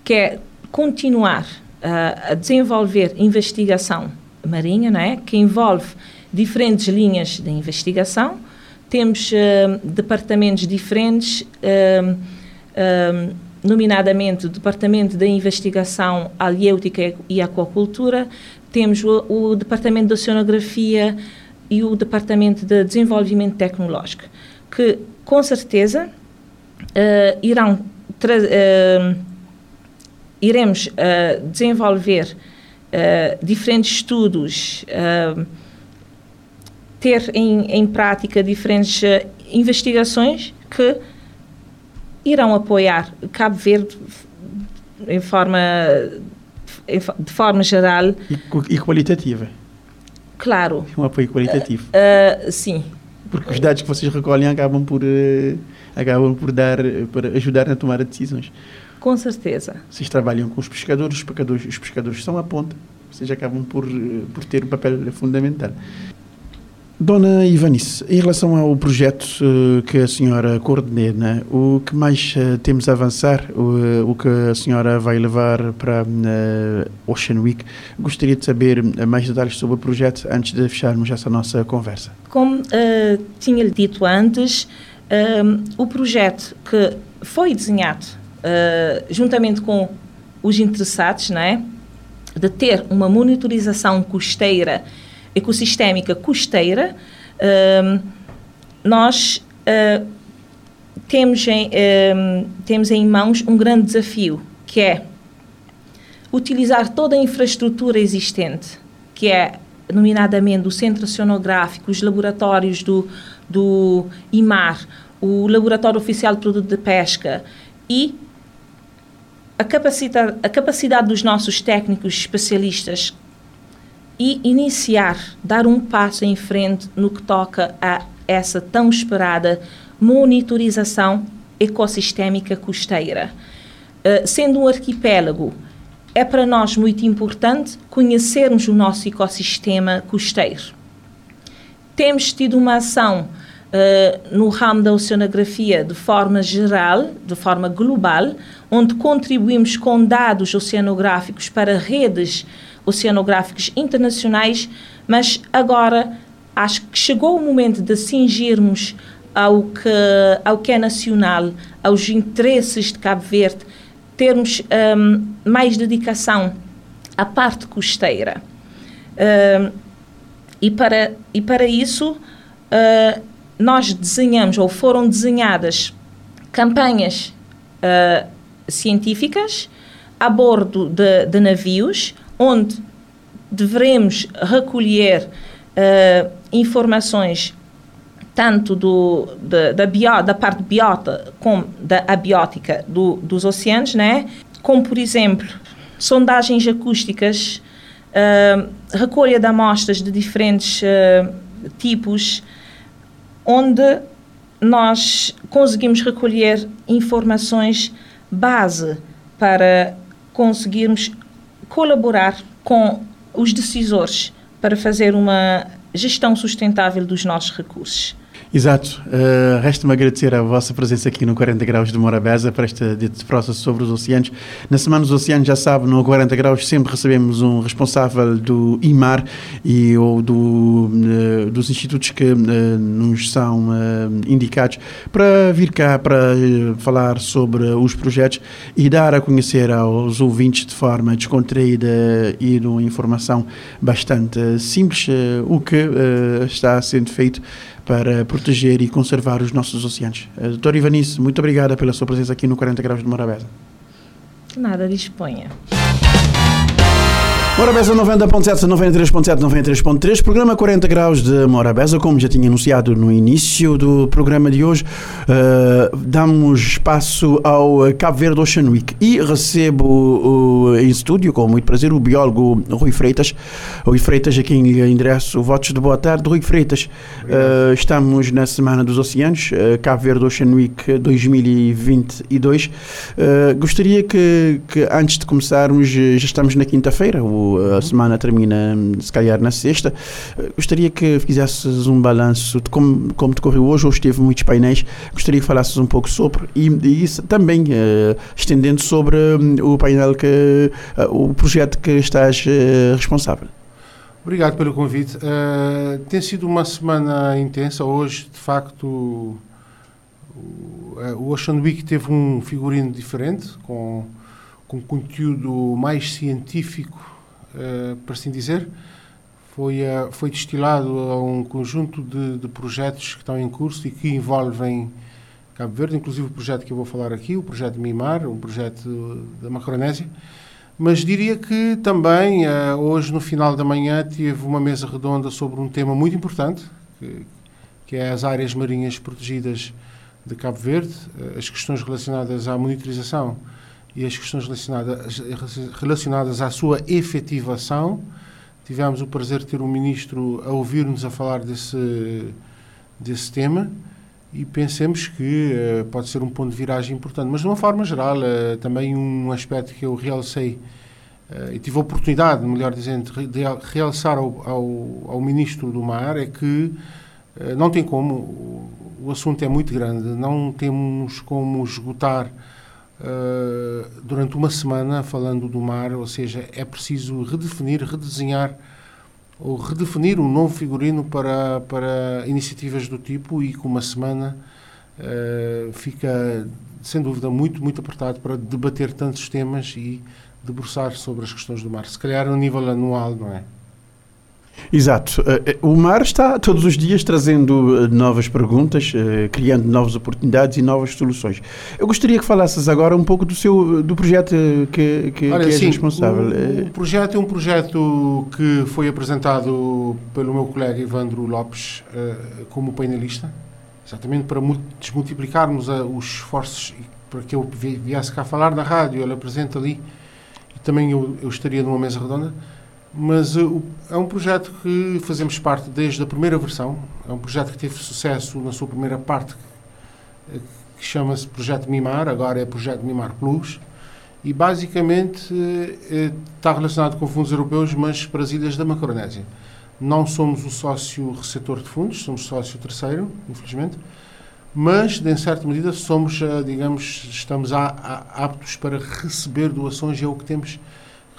que é continuar uh, a desenvolver investigação marinha, não é? que envolve diferentes linhas de investigação, temos uh, departamentos diferentes, uh, uh, nomeadamente o Departamento da Investigação Aliêutica e Aquacultura, temos o, o Departamento de Oceanografia e o Departamento de Desenvolvimento Tecnológico, que com certeza irão iremos desenvolver diferentes estudos ter em, em prática diferentes uh, investigações que irão apoiar Cabo Verde em forma de forma geral. E, qualitativa claro. Um apoio qualitativo. Uh, uh, sim. Porque os dados que vocês recolhem acabam por acabam por dar por ajudar na tomada de decisões. Com certeza. Vocês trabalham com os pescadores os pescadores os pescadores são a ponta. Vocês acabam por por ter um papel fundamental Dona Ivanice, em relação ao projeto uh, que a senhora coordena, o que mais uh, temos a avançar, o, o que a senhora vai levar para uh, Ocean Week, gostaria de saber mais detalhes sobre o projeto antes de fecharmos essa nossa conversa. Como tinha lhe dito antes, o projeto que foi desenhado juntamente com os interessados, não é? de ter uma monitorização costeira ecossistémica costeira, uh, nós uh, temos, em, uh, temos em mãos um grande desafio, que é utilizar toda a infraestrutura existente, que é, nomeadamente, o centro oceanográfico, os laboratórios do do IMAR, o Laboratório Oficial de Produto de Pesca e a capacidade, a capacidade dos nossos técnicos especialistas e iniciar, dar um passo em frente no que toca a essa tão esperada monitorização ecossistémica costeira. Uh, sendo um arquipélago, é para nós muito importante conhecermos o nosso ecossistema costeiro. Temos tido uma ação uh, no ramo da oceanografia de forma geral, de forma global, onde contribuímos com dados oceanográficos para redes oceanográficas internacionais, mas agora acho que chegou o momento de cingirmos ao que, ao que é nacional, aos interesses de Cabo Verde, termos um, mais dedicação à parte costeira. Um, e, para, e para isso, uh, nós desenhamos, ou foram desenhadas, campanhas uh, científicas a bordo de, de, navios, onde devemos recolher uh, informações tanto do, da, da, bio, da parte biota como da abiótica do, dos oceanos, né? como, por exemplo, sondagens acústicas, uh, recolha de amostras de diferentes uh, tipos, onde nós conseguimos recolher informações base para conseguirmos colaborar com os decisores para fazer uma gestão sustentável dos nossos recursos. Exato. Uh, Resta-me agradecer a vossa presença aqui no 40 Graus de Morabeza para dito processo sobre os oceanos. Na Semana dos Oceanos, já sabe, no 40 Graus sempre recebemos um responsável do IMAR e ou do, uh, dos institutos que uh, nos são indicados para vir cá para falar sobre os projetos e dar a conhecer aos ouvintes de forma descontraída e de uma informação bastante simples o que está sendo feito para proteger e conservar os nossos oceanos. Uh, Doutora Ivanice, muito obrigada pela sua presença aqui no 40 Graus de Morabeza. Nada, disponha. Morabeza 90.7, 93.7, 93.3, programa 40 graus de Morabeza, como já tinha anunciado no início do programa de hoje, uh, damos espaço ao Cabo Verde Ocean Week e recebo uh, em estúdio, com muito prazer, o biólogo Rui Freitas. Rui Freitas, a quem lhe endereço votos de boa tarde. Rui Freitas, uh, estamos na Semana dos Oceanos, Cabo Verde Ocean Week 2022. gostaria que, que, antes de começarmos, já estamos na quinta-feira, o a semana termina se calhar na sexta. Gostaria que fizesses um balanço de como, como decorreu hoje. Hoje teve muitos painéis. Gostaria que falasses um pouco sobre e, e isso também uh, estendendo sobre um, o painel que uh, o projeto que estás uh, responsável. Obrigado pelo convite. tem sido uma semana intensa. Hoje, de facto, o, Ocean Week teve um figurino diferente, com, com conteúdo mais científico uh, por assim dizer, foi, uh, foi destilado a um conjunto de, de, projetos que estão em curso e que envolvem Cabo Verde, inclusive o projeto que eu vou falar aqui, o projeto Mimar, um projeto da Macronésia. Mas diria que também, uh, hoje no final da manhã, tive uma mesa redonda sobre um tema muito importante, que, que é as áreas marinhas protegidas de Cabo Verde, as questões relacionadas à monitorização e as questões relacionadas, relacionadas à sua efetivação. Tivemos o prazer de ter um ministro a ouvir-nos a falar desse, desse tema e pensemos que uh, pode ser um ponto de viragem importante. Mas, de uma forma geral, uh, também um aspecto que eu realcei uh, e tive a oportunidade, melhor dizendo, de realçar ao, ao, ao Ministro do Mar é que não tem como, o, o assunto é muito grande, não temos como esgotar uh, durante uma semana falando do mar, ou seja, é preciso redefinir, redesenhar ou redefinir um novo figurino para, para iniciativas do tipo e com uma semana uh, fica, sem dúvida, muito, muito apertado para debater tantos temas e debruçar sobre as questões do mar. Se calhar a nível anual, não é? Exato. Eh, o mar está todos os dias trazendo novas perguntas, criando novas oportunidades e novas soluções. Eu gostaria que falasses agora um pouco do seu do projeto que, que, Olha, que és sim, responsável. O, o, projeto é um projeto que foi apresentado pelo meu colega Ivandro Lopes como painelista, exatamente para desmultiplicarmos os esforços para que eu viesse cá falar na rádio. Ele apresenta ali e também eu, eu estaria numa mesa redonda. Mas uh, é um projeto que fazemos parte desde a primeira versão. É um projeto que teve sucesso na sua primeira parte, que, que chama-se Projeto Mimar, agora é Projeto Mimar Plus e basicamente eh, está relacionado com fundos europeus, mas para as ilhas da Macronésia. Não somos o sócio receptor de fundos, somos sócio terceiro, infelizmente, mas, em certa medida, somos, eh, digamos, estamos aptos para receber doações e é o que temos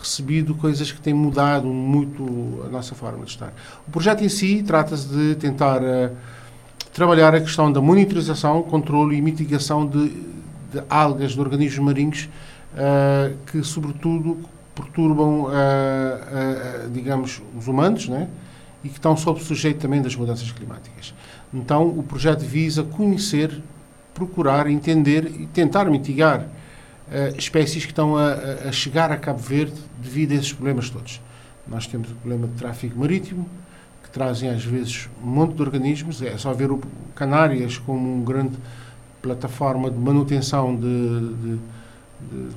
recebido, coisas que têm mudado muito a nossa forma de estar. O projeto em si trata-se de tentar uh, trabalhar a questão da monitorização, controle e mitigação de, de algas, de organismos marinhos uh, que, sobretudo, perturbam, uh, digamos, os humanos, né? e que estão sob sujeito também das mudanças climáticas. Então, o projeto visa conhecer, procurar, entender e tentar mitigar espécies que estão a, a, chegar a Cabo Verde devido a esses problemas todos. Nós temos o problema de tráfego marítimo, que trazem às vezes um monte de organismos. É só ver o Canárias como uma grande plataforma de manutenção de, de de,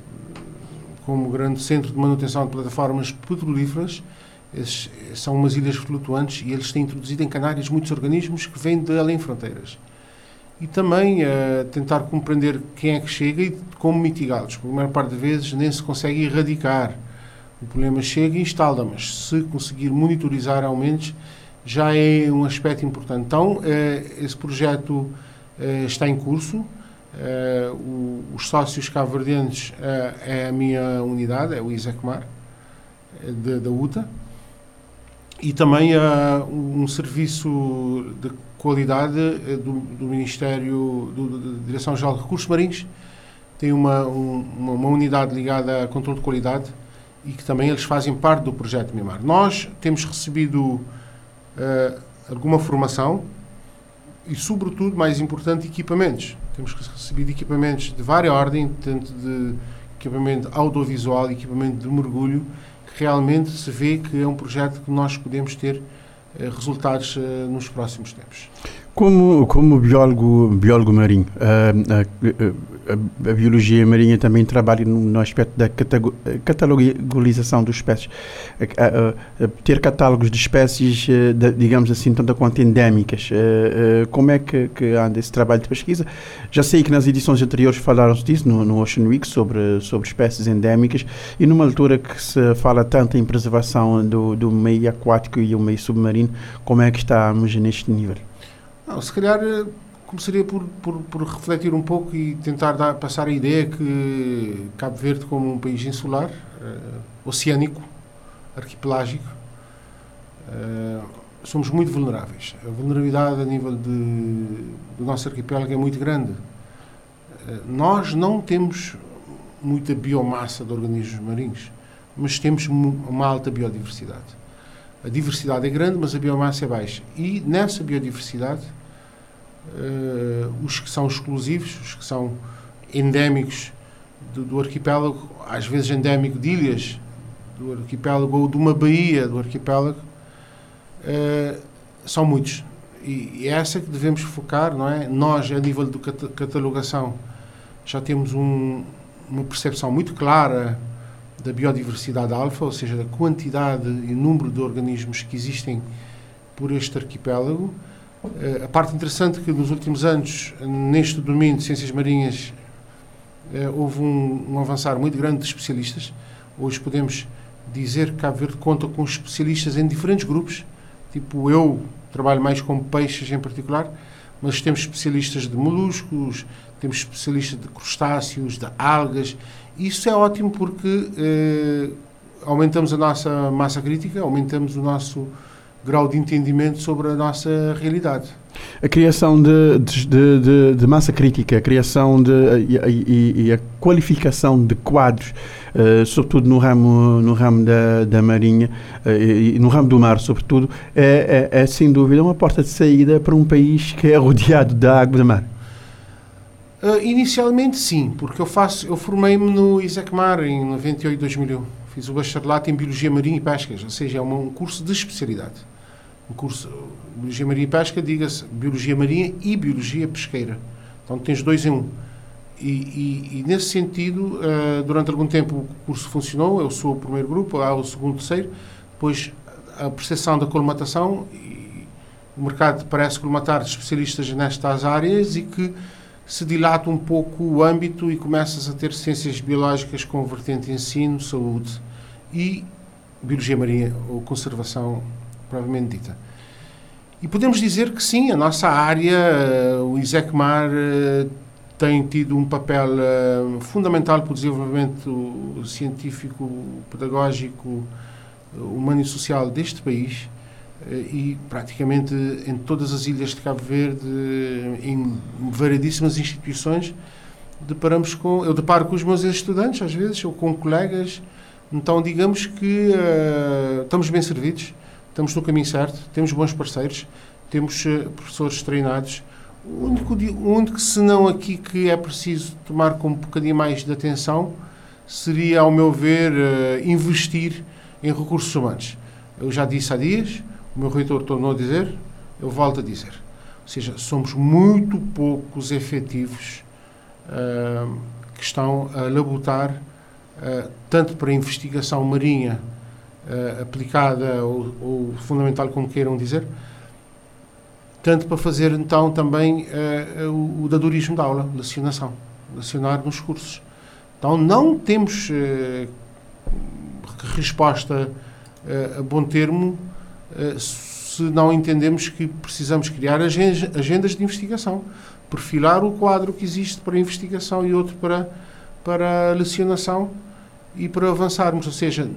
como grande centro de manutenção de plataformas petrolíferas. Esses, são umas ilhas flutuantes e eles têm introduzido em Canárias muitos organismos que vêm de além fronteiras. E também uh, tentar compreender quem é que chega e como mitigá-los. A maior parte das vezes nem se consegue erradicar. O problema chega e instala, mas se conseguir monitorizar aumentos, já é um aspecto importante. Então, uh, esse projeto uh, está em curso. O, os sócios cabo-verdianos é a minha unidade, é o Isecmar, é da UTA, e também uh, um serviço de qualidade do, do Ministério, da Direção-Geral de Recursos Marinhos, tem uma, um, uma, unidade ligada a controle de qualidade e que também eles fazem parte do projeto MIMAR. Nós temos recebido alguma formação e, sobretudo, mais importante, equipamentos temos recebido equipamentos de várias ordens, tanto de equipamento audiovisual, equipamento de mergulho, que realmente se vê que é um projeto que nós podemos ter eh, resultados eh, nos próximos tempos. Como, como biólogo, biólogo marinho, a, a, a, a, biologia marinha também trabalha no aspecto da catalogalização dos espécies. ter catálogos de espécies, eh, de, digamos assim, tanto quanto endémicas. Eh, eh, como é que, que, anda esse trabalho de pesquisa? Já sei que nas edições anteriores falaram-se disso, no, no Ocean Week, sobre, sobre espécies endémicas, e numa altura que se fala tanto em preservação do, do meio aquático e o meio submarino, como é que estamos neste nível? Não, se calhar eh, começaria por, por, por, refletir um pouco e tentar dar, passar a ideia que Cabo Verde, como um país insular, uh, oceânico, arquipelágico, uh, somos muito vulneráveis. A vulnerabilidade a nível de, do nosso arquipélago é muito grande. Uh, nós não temos muita biomassa de organismos marinhos, mas temos uma alta biodiversidade. A diversidade é grande, mas a biomassa é baixa. E nessa biodiversidade, os que são exclusivos, os que são endémicos do, do, arquipélago, às vezes endémico de ilhas do arquipélago ou de uma baía do arquipélago, uh, são muitos. E, e é essa que devemos focar, não é? Nós, a nível de catalogação, já temos um, uma percepção muito clara da biodiversidade alfa, ou seja, da quantidade e número de organismos que existem por este arquipélago. Uh, a parte interessante é que nos últimos anos, neste domínio de ciências marinhas, uh, houve um, um, avançar muito grande de especialistas. Hoje podemos dizer que Cabo Verde conta com especialistas em diferentes grupos, tipo eu trabalho mais com peixes em particular, mas temos especialistas de moluscos, temos especialistas de crustáceos, de algas, isso é ótimo porque eh, aumentamos a nossa massa crítica, aumentamos o nosso grau de entendimento sobre a nossa realidade. A criação de, de, de, de massa crítica, a criação de, e, e, e a qualificação de quadros, uh, sobretudo no ramo, no ramo da, da marinha uh, e no ramo do mar, sobretudo, é, é, é, sem dúvida uma porta de saída para um país que é rodeado da água do mar. Uh, inicialmente sim, porque eu faço, eu formei-me no ISECMAR em 98, 2001. Fiz o bacharelato em Biologia Marinha e Pescas, ou seja, é um curso de especialidade. Um curso Biologia Marinha e Pesca, diga-se Biologia Marinha e Biologia Pesqueira. Então tens dois em um. E, e, e nesse sentido, uh, durante algum tempo o curso funcionou, eu sou o primeiro grupo, há o segundo, terceiro, depois a percepção da colmatação, e o mercado parece colmatar especialistas nestas áreas e que se dilata um pouco o âmbito e começas a ter ciências biológicas com vertente ensino, saúde e biologia marinha ou conservação provavelmente dita. E podemos dizer que sim, a nossa área, eh, o ISECMAR, eh, tem tido um papel eh, fundamental para o desenvolvimento científico, pedagógico, humano e social deste país e praticamente em todas as ilhas de Cabo Verde, em variedíssimas instituições, deparamos com, eu deparo com os meus estudantes às vezes, ou com colegas, então digamos que uh, estamos bem servidos, estamos no caminho certo, temos bons parceiros, temos uh, professores treinados. O único, único senão aqui que é preciso tomar com um bocadinho mais de atenção seria, ao meu ver, uh, investir em recursos humanos. Eu já disse há dias, o meu reitor tornou a dizer, eu volto a dizer. Ou seja, somos muito poucos efetivos uh, que estão a labutar, tanto para a investigação marinha uh, aplicada ou, ou, fundamental, como queiram dizer, tanto para fazer então também o, o dadorismo da aula, lecionação, lecionar nos cursos. Então não temos resposta a bom termo se não entendemos que precisamos criar agendas de investigação, perfilar o quadro que existe para investigação e outro para, para lecionação e para avançarmos, ou seja,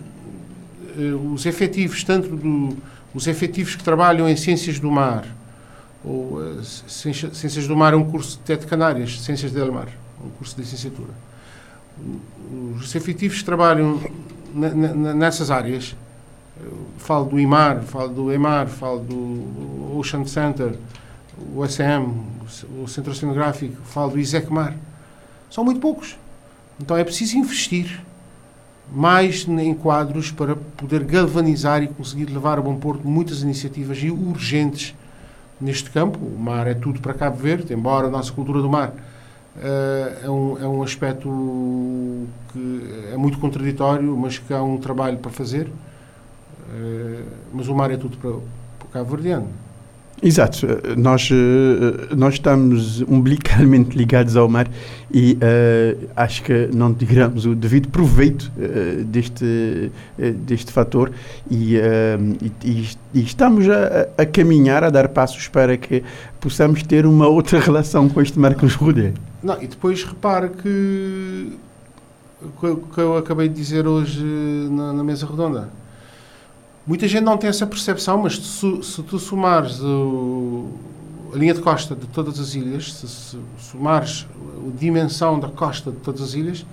os efetivos, tanto do, os efetivos que trabalham em ciências do mar, ou uh, ciências do mar é um curso de Tete Canárias, ciências del mar, um curso de licenciatura. Os efetivos que trabalham nessas áreas falo do IMAR, falo do EMAR, falo do Ocean Center, o SM, o Centro Oceanográfico, falo do ISECMAR. São muito poucos. Então é preciso investir mais em quadros para poder galvanizar e conseguir levar a bom porto muitas iniciativas urgentes neste campo. O mar é tudo para Cabo Verde, embora a nossa cultura do mar uh, é, um, é um aspecto que é muito contraditório, mas que há um trabalho para fazer. Eh, mas o mar é tudo para, para o Cabo Verdeano. Exato, nós, eh, nós estamos (laughs) umbilicalmente ligados ao mar e uh, acho que não tiramos o devido proveito uh, deste, uh, deste fator e, e, e estamos a, a, caminhar, a dar passos para que possamos ter uma outra (laughs) relação com este mar que nos rodeia. Não, e depois repare que o que eu acabei de dizer hoje na, na mesa redonda Muita gente não tem essa percepção, mas se, se tu somares o, a linha de costa de todas as ilhas, se, se somares a dimensão da costa de todas as ilhas,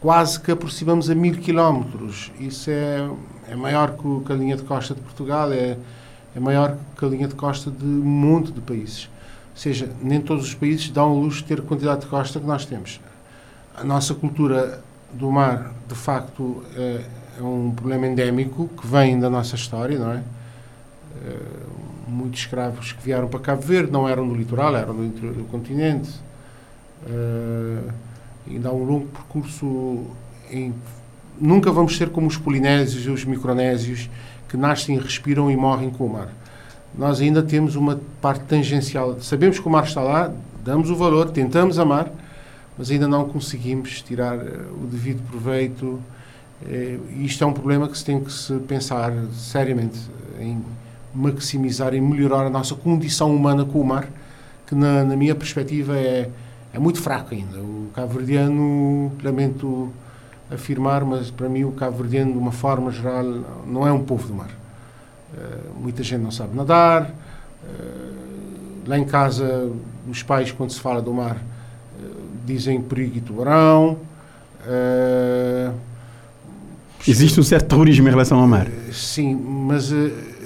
quase que aproximamos a mil quilómetros. Isso é, é maior que, a linha de costa de Portugal, é, é maior que a linha de costa de um monte de países. Ou seja, nem todos os países dão o luxo de ter a quantidade de costa que nós temos. A nossa cultura do mar, de facto, é, é um problema endémico que vem da nossa história, não é? Uh, muitos escravos que vieram para Cabo Verde não eram do litoral, eram do interior do continente. Uh, ainda há um longo percurso em, nunca vamos ser como os polinésios e os micronésios que nascem, respiram e morrem com o mar. Nós ainda temos uma parte tangencial. Sabemos que o mar está lá, damos o valor, tentamos amar, mas ainda não conseguimos tirar uh, o devido proveito é, isto é um problema que se tem que se pensar seriamente em maximizar e melhorar a nossa condição humana com o mar, que na, na minha perspectiva é, é muito fraco ainda. O cabo-verdiano, lamento afirmar, mas para mim o cabo-verdiano, de uma forma geral, não é um povo do mar. Uh, muita gente não sabe nadar. Uh, lá em casa, os pais, quando se fala do mar, dizem perigo e tubarão. Existe um certo terrorismo em relação ao mar. Sim, mas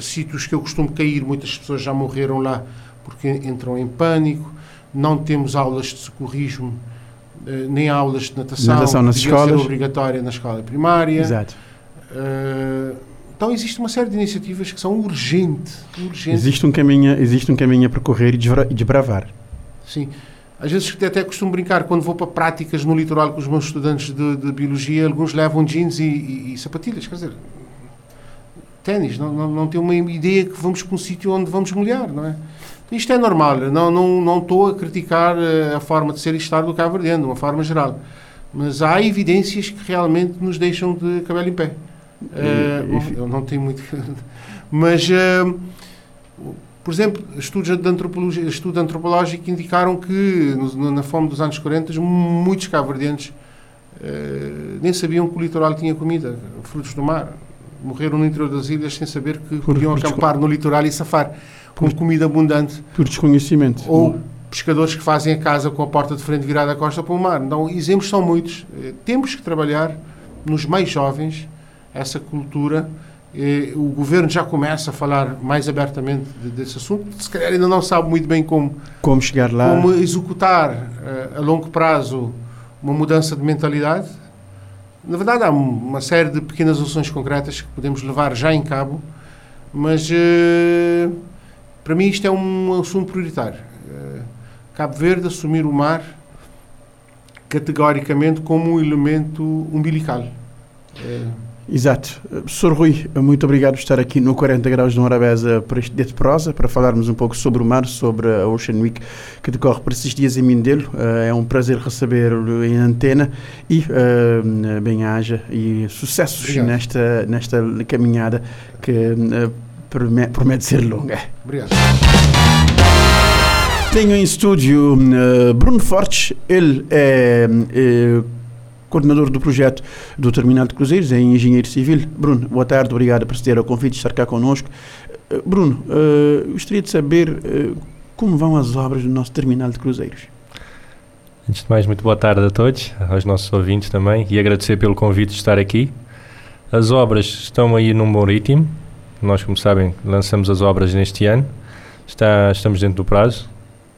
sítios que eu costumo cair, muitas pessoas já morreram lá porque entram em pânico. Não temos aulas de socorrismo, eh, nem aulas de natação. Natação nas escolas. ser obrigatória na escola primária. Exato. Uh, então existe uma série de iniciativas que são urgentes. Urgente. Existe, um caminho, existe um caminho a percorrer e desbravar. Sim. Às vezes até costumo brincar, quando vou para práticas no litoral com os meus estudantes de, de biologia, alguns levam jeans e, e, e sapatilhas. Quer dizer, ténis, não, não, não tem uma ideia que vamos para um sítio onde vamos molhar, não é? Isto é normal, não, não, não estou a criticar eh, a forma de ser e estar do Cabo Verdeano, de uma forma geral. Mas há evidências que realmente nos deixam de cabelo em pé. Uh, bom, eu não tenho muito. (laughs) Mas, uh, por exemplo, estudos de antropologia, estudo antropológico indicaram que no, na fome dos anos 40 muitos cabo-verdianos uh, nem sabiam que o litoral tinha comida, frutos do mar morreram no interior das ilhas sem saber que por, podiam por acampar no litoral e safar com comida abundante. Por desconhecimento. Ou pescadores que fazem a casa com a porta de frente virada à costa para o mar. Então, exemplos são muitos. Eh, temos que trabalhar nos mais jovens essa cultura. Eh, o governo já começa a falar mais abertamente desse assunto. Se calhar ainda não sabe muito bem como, como chegar lá. Como executar eh, a longo prazo uma mudança de mentalidade na verdade, há uma série de pequenas ações concretas que podemos levar já em cabo, mas uh, para mim isto é um assunto prioritário. Uh, Cabo Verde assumir o mar categoricamente como um elemento umbilical. Exato. Sr. Rui, muito obrigado por estar aqui no 40 Graus de Morabeza para este de prosa, para falarmos um pouco sobre o mar, sobre a Ocean Week que decorre por esses dias em Mindelo. Uh, é um prazer recebê-lo em antena e uh, bem-haja e sucessos nesta, nesta caminhada que uh, promete, ser longa. Obrigado. Tenho em estúdio Bruno Fortes, ele é coordenador do projeto do Terminal de Cruzeiros, é engenheiro civil. Bruno, boa tarde, obrigado por ter o convite de estar cá connosco. Eh, Bruno, uh, gostaria de saber uh, como vão as obras do nosso Terminal de Cruzeiros. Antes de mais, muito boa tarde a todos, aos nossos ouvintes também, e agradecer pelo convite de estar aqui. As obras estão aí num bom ritmo. Nós, como sabem, lançamos as obras neste ano. Está, estamos dentro do prazo.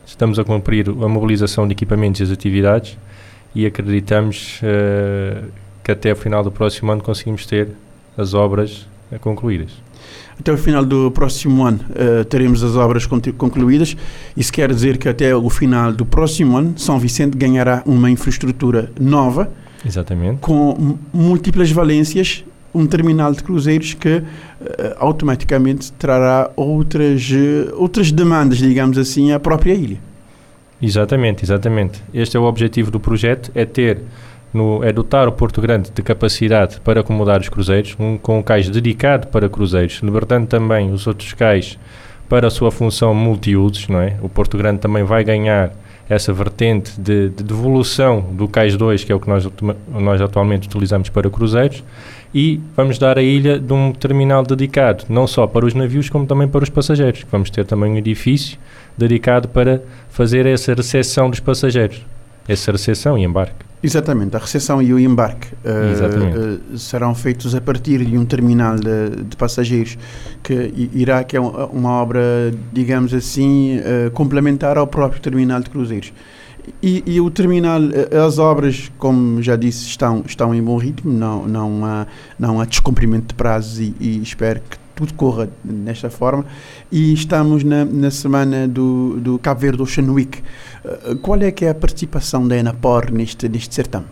Estamos a cumprir a mobilização de equipamentos e as atividades e acreditamos uh, que até o final do próximo ano conseguimos ter as obras uh, concluídas. Até o final do próximo ano uh, teremos as obras concluídas. Isso quer dizer que até o final do próximo ano São Vicente ganhará uma infraestrutura nova, Exatamente. com múltiplas valências, um terminal de cruzeiros que uh, automaticamente trará outras, outras demandas, digamos assim, à própria ilha. Exatamente, exatamente. Este é o objetivo do projeto, é ter no, é dotar o Porto Grande de capacidade para acomodar os cruzeiros, um, com um cais dedicado para cruzeiros, libertando também os outros cais para a sua função multiusos, não é? O Porto Grande também vai ganhar essa vertente de, de devolução do cais 2, que é o que nós, nós atualmente utilizamos para cruzeiros, e vamos dar a ilha de um terminal dedicado, não só para os navios, como também para os passageiros. Vamos ter também um edifício dedicado para fazer essa recepção dos passageiros, essa recepção e embarque. Exatamente, a recepção e o embarque uh, uh, serão feitos a partir de um terminal de, de passageiros que irá, que é uma obra, digamos assim, uh, complementar ao próprio terminal de cruzeiros. E, e, o terminal, as obras, como já disse, estão, estão em bom ritmo, não, não, há, não há descumprimento de prazos e, e espero que tudo corra nesta forma. E estamos na, na semana do, do Cabo Verde Ocean Week. Uh, qual é que é a participação da Enapor neste, neste certame?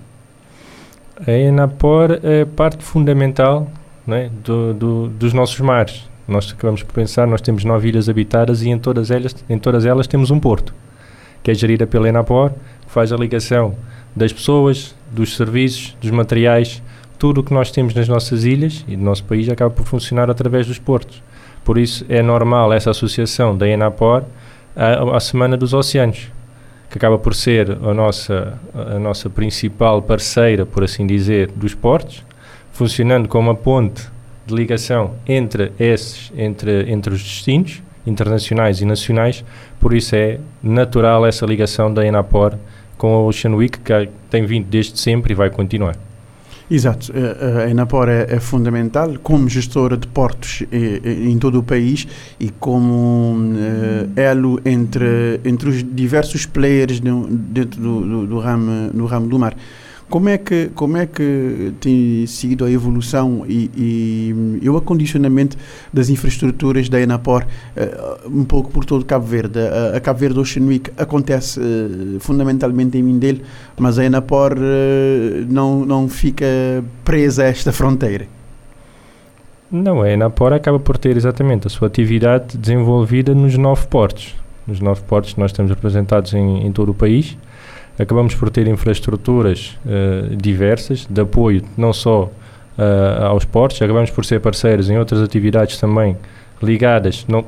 A Enapor é parte fundamental é, do, do, dos nossos mares. Nós acabamos por pensar, nós temos nove ilhas habitadas e em todas elas, em todas elas temos um porto, que é gerida pela Enapor, que faz a ligação das pessoas, dos serviços, dos materiais, tudo o que nós temos nas nossas ilhas e no nosso país acaba por funcionar através dos portos. Por isso é normal essa associação da ENAPOR à, à Semana dos Oceanos, que acaba por ser a nossa, a nossa principal parceira, por assim dizer, dos portos, funcionando como a ponte de ligação entre esses, entre, entre os destinos internacionais e nacionais, por isso é natural essa ligação da Enapor com a Ocean Week, que tem vindo desde sempre e vai continuar. Exato, a Enapor é, é, fundamental como gestora de portos em todo o país e como elo entre, entre os diversos players dentro do, do, do, ramo, do ramo do mar. Como é que, como é que tem sido a evolução e, e, e o acondicionamento das infraestruturas da Enapor uh, um pouco por todo Cabo Verde? A, a Cabo Verde Ocean Week acontece uh, fundamentalmente em Mindelo, mas a Enapor uh, não, não fica presa a esta fronteira. Não, a Enapor acaba por ter exatamente a sua atividade desenvolvida nos nove portos. Nos nove portos nós estamos representados em, em todo o país acabamos por ter infraestruturas uh, diversas de apoio não só uh, aos portos, acabamos por ser parceiros em outras atividades também ligadas, não,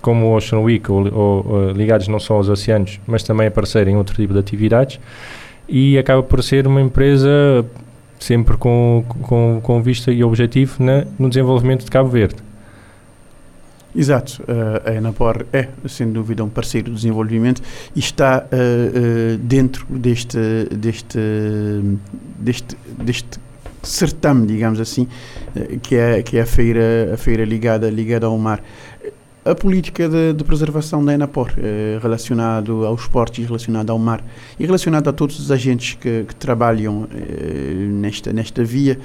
como o Ocean Week, ou, ou, ou, ligados não só aos oceanos, mas também a parceiro em outro tipo de atividades, e acaba por ser uma empresa sempre com, com, com vista e objetivo na, no desenvolvimento de Cabo Verde. Exato, uh, a Enapor é, sem dúvida, um parceiro de desenvolvimento e está uh, uh, dentro deste, deste, deste, deste certame, digamos assim, que é, que é a feira, a feira ligada, ligada ao mar a política de, de, preservação da Enapor, eh, relacionado aos esportes, relacionado ao mar e relacionado a todos os agentes que, que trabalham eh, nesta, nesta via,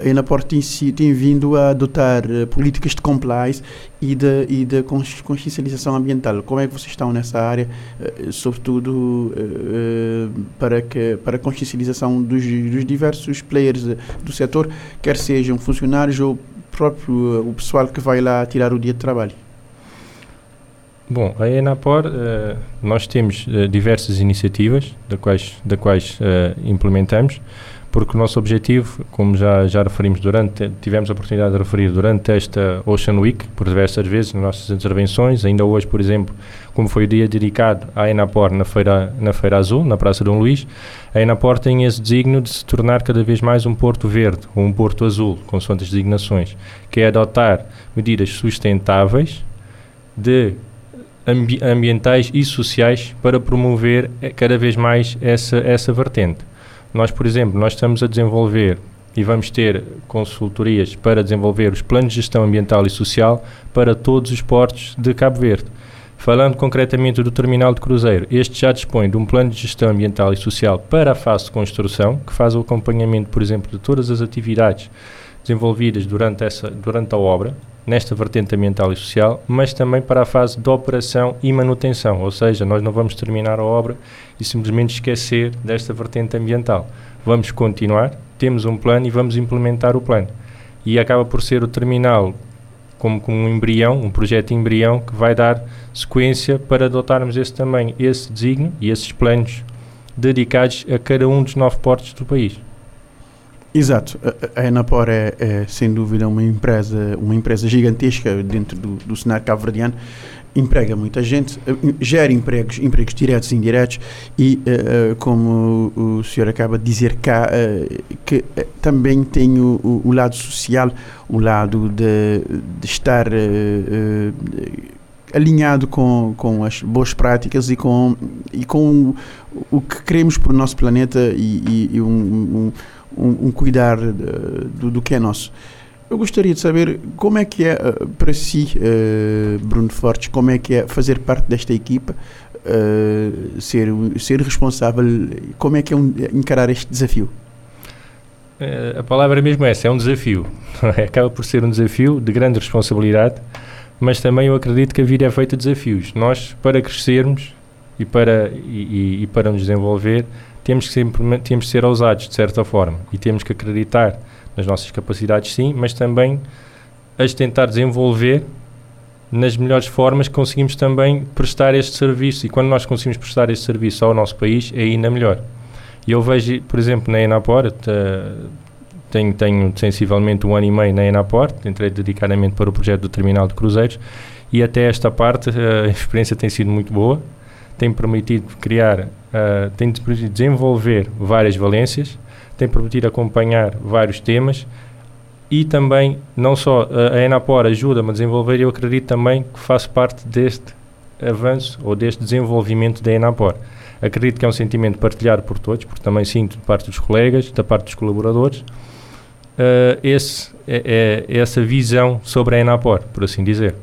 a Enapor tem, tem vindo a adotar eh, políticas de compliance e de, e de consciencialização ambiental. Como é que vocês estão nessa área, eh, sobretudo eh, para, que, para a consciencialização dos, dos diversos players do setor, quer sejam funcionários ou próprio o pessoal que vai lá tirar o dia de trabalho? Bom, a Enapor, uh, nós temos uh, diversas iniciativas da quais, da quais uh, implementamos, porque o nosso objetivo, como já, já referimos durante, tivemos a oportunidade de referir durante esta Ocean Week, por diversas vezes nas nossas intervenções, ainda hoje, por exemplo, como foi o dia dedicado à Enapor na Feira, na Feira Azul, na Praça Dom Luís, a Enapor tem esse designo de se tornar cada vez mais um porto verde, ou um porto azul, com suas designações, que é adotar medidas sustentáveis de ambi ambientais e sociais para promover eh, cada vez mais essa, essa vertente. Nós, por exemplo, nós estamos a desenvolver e vamos ter consultorias para desenvolver os planos de gestão ambiental e social para todos os portos de Cabo Verde. Falando concretamente do terminal de cruzeiro, este já dispõe de um plano de gestão ambiental e social para a fase de construção, que faz o acompanhamento, por exemplo, de todas as atividades desenvolvidas durante, essa, durante a obra, nesta vertente ambiental e social, mas também para a fase de operação e manutenção, ou seja, nós não vamos terminar a obra e simplesmente esquecer desta vertente ambiental. Vamos continuar, temos um plano e vamos implementar o plano. E acaba por ser o terminal como, como um embrião, um projeto embrião que vai dar sequência para adotarmos esse também, esse designo e esses planos dedicados a cada um dos nove portos do país. Exato. A Enapor é, é, sem dúvida uma empresa, uma empresa gigantesca dentro do, do cenário cabo-verdiano. Emprega muita gente, eh, gera empregos, empregos diretos e indiretos e, uh, como o senhor acaba de dizer cá, uh, que uh, também tem o, o, lado social, o lado de, de estar alinhado com, com as boas práticas e com, e com o, que queremos para o nosso planeta e, e, e um, um um, um cuidar do, do, que é nosso. Eu gostaria de saber como é que é uh, para si, uh, Bruno Fortes, como é que é fazer parte desta equipa, uh, ser, ser responsável, como é que é um, encarar este desafio? A palavra mesmo é essa, é um desafio. (laughs) Acaba por ser um desafio de grande responsabilidade, mas também eu acredito que a vida é feita de desafios. Nós, para crescermos e para, e, e para nos desenvolver, temos que, ser, temos que ser ousados, de certa forma, e temos que acreditar nas nossas capacidades, sim, mas também as tentar desenvolver nas melhores formas que conseguimos também prestar este serviço. E quando nós conseguimos prestar este serviço ao nosso país, é ainda melhor. E eu vejo, por exemplo, na Enapor, tenho, tenho sensivelmente um ano e meio na Enapor, entrei dedicadamente para o projeto do terminal de cruzeiros, e até esta parte a experiência tem sido muito boa tem permitido criar, uh, tem permitido desenvolver várias valências, tem permitido acompanhar vários temas e também, não só a, a Enapor ajuda-me a desenvolver, eu acredito também que faço parte deste avanço ou deste desenvolvimento da Enapor. Acredito que é um sentimento partilhado por todos, porque também sinto de parte dos colegas, da parte dos colaboradores, uh, esse, é, é, essa visão sobre a Enapor, por assim dizer.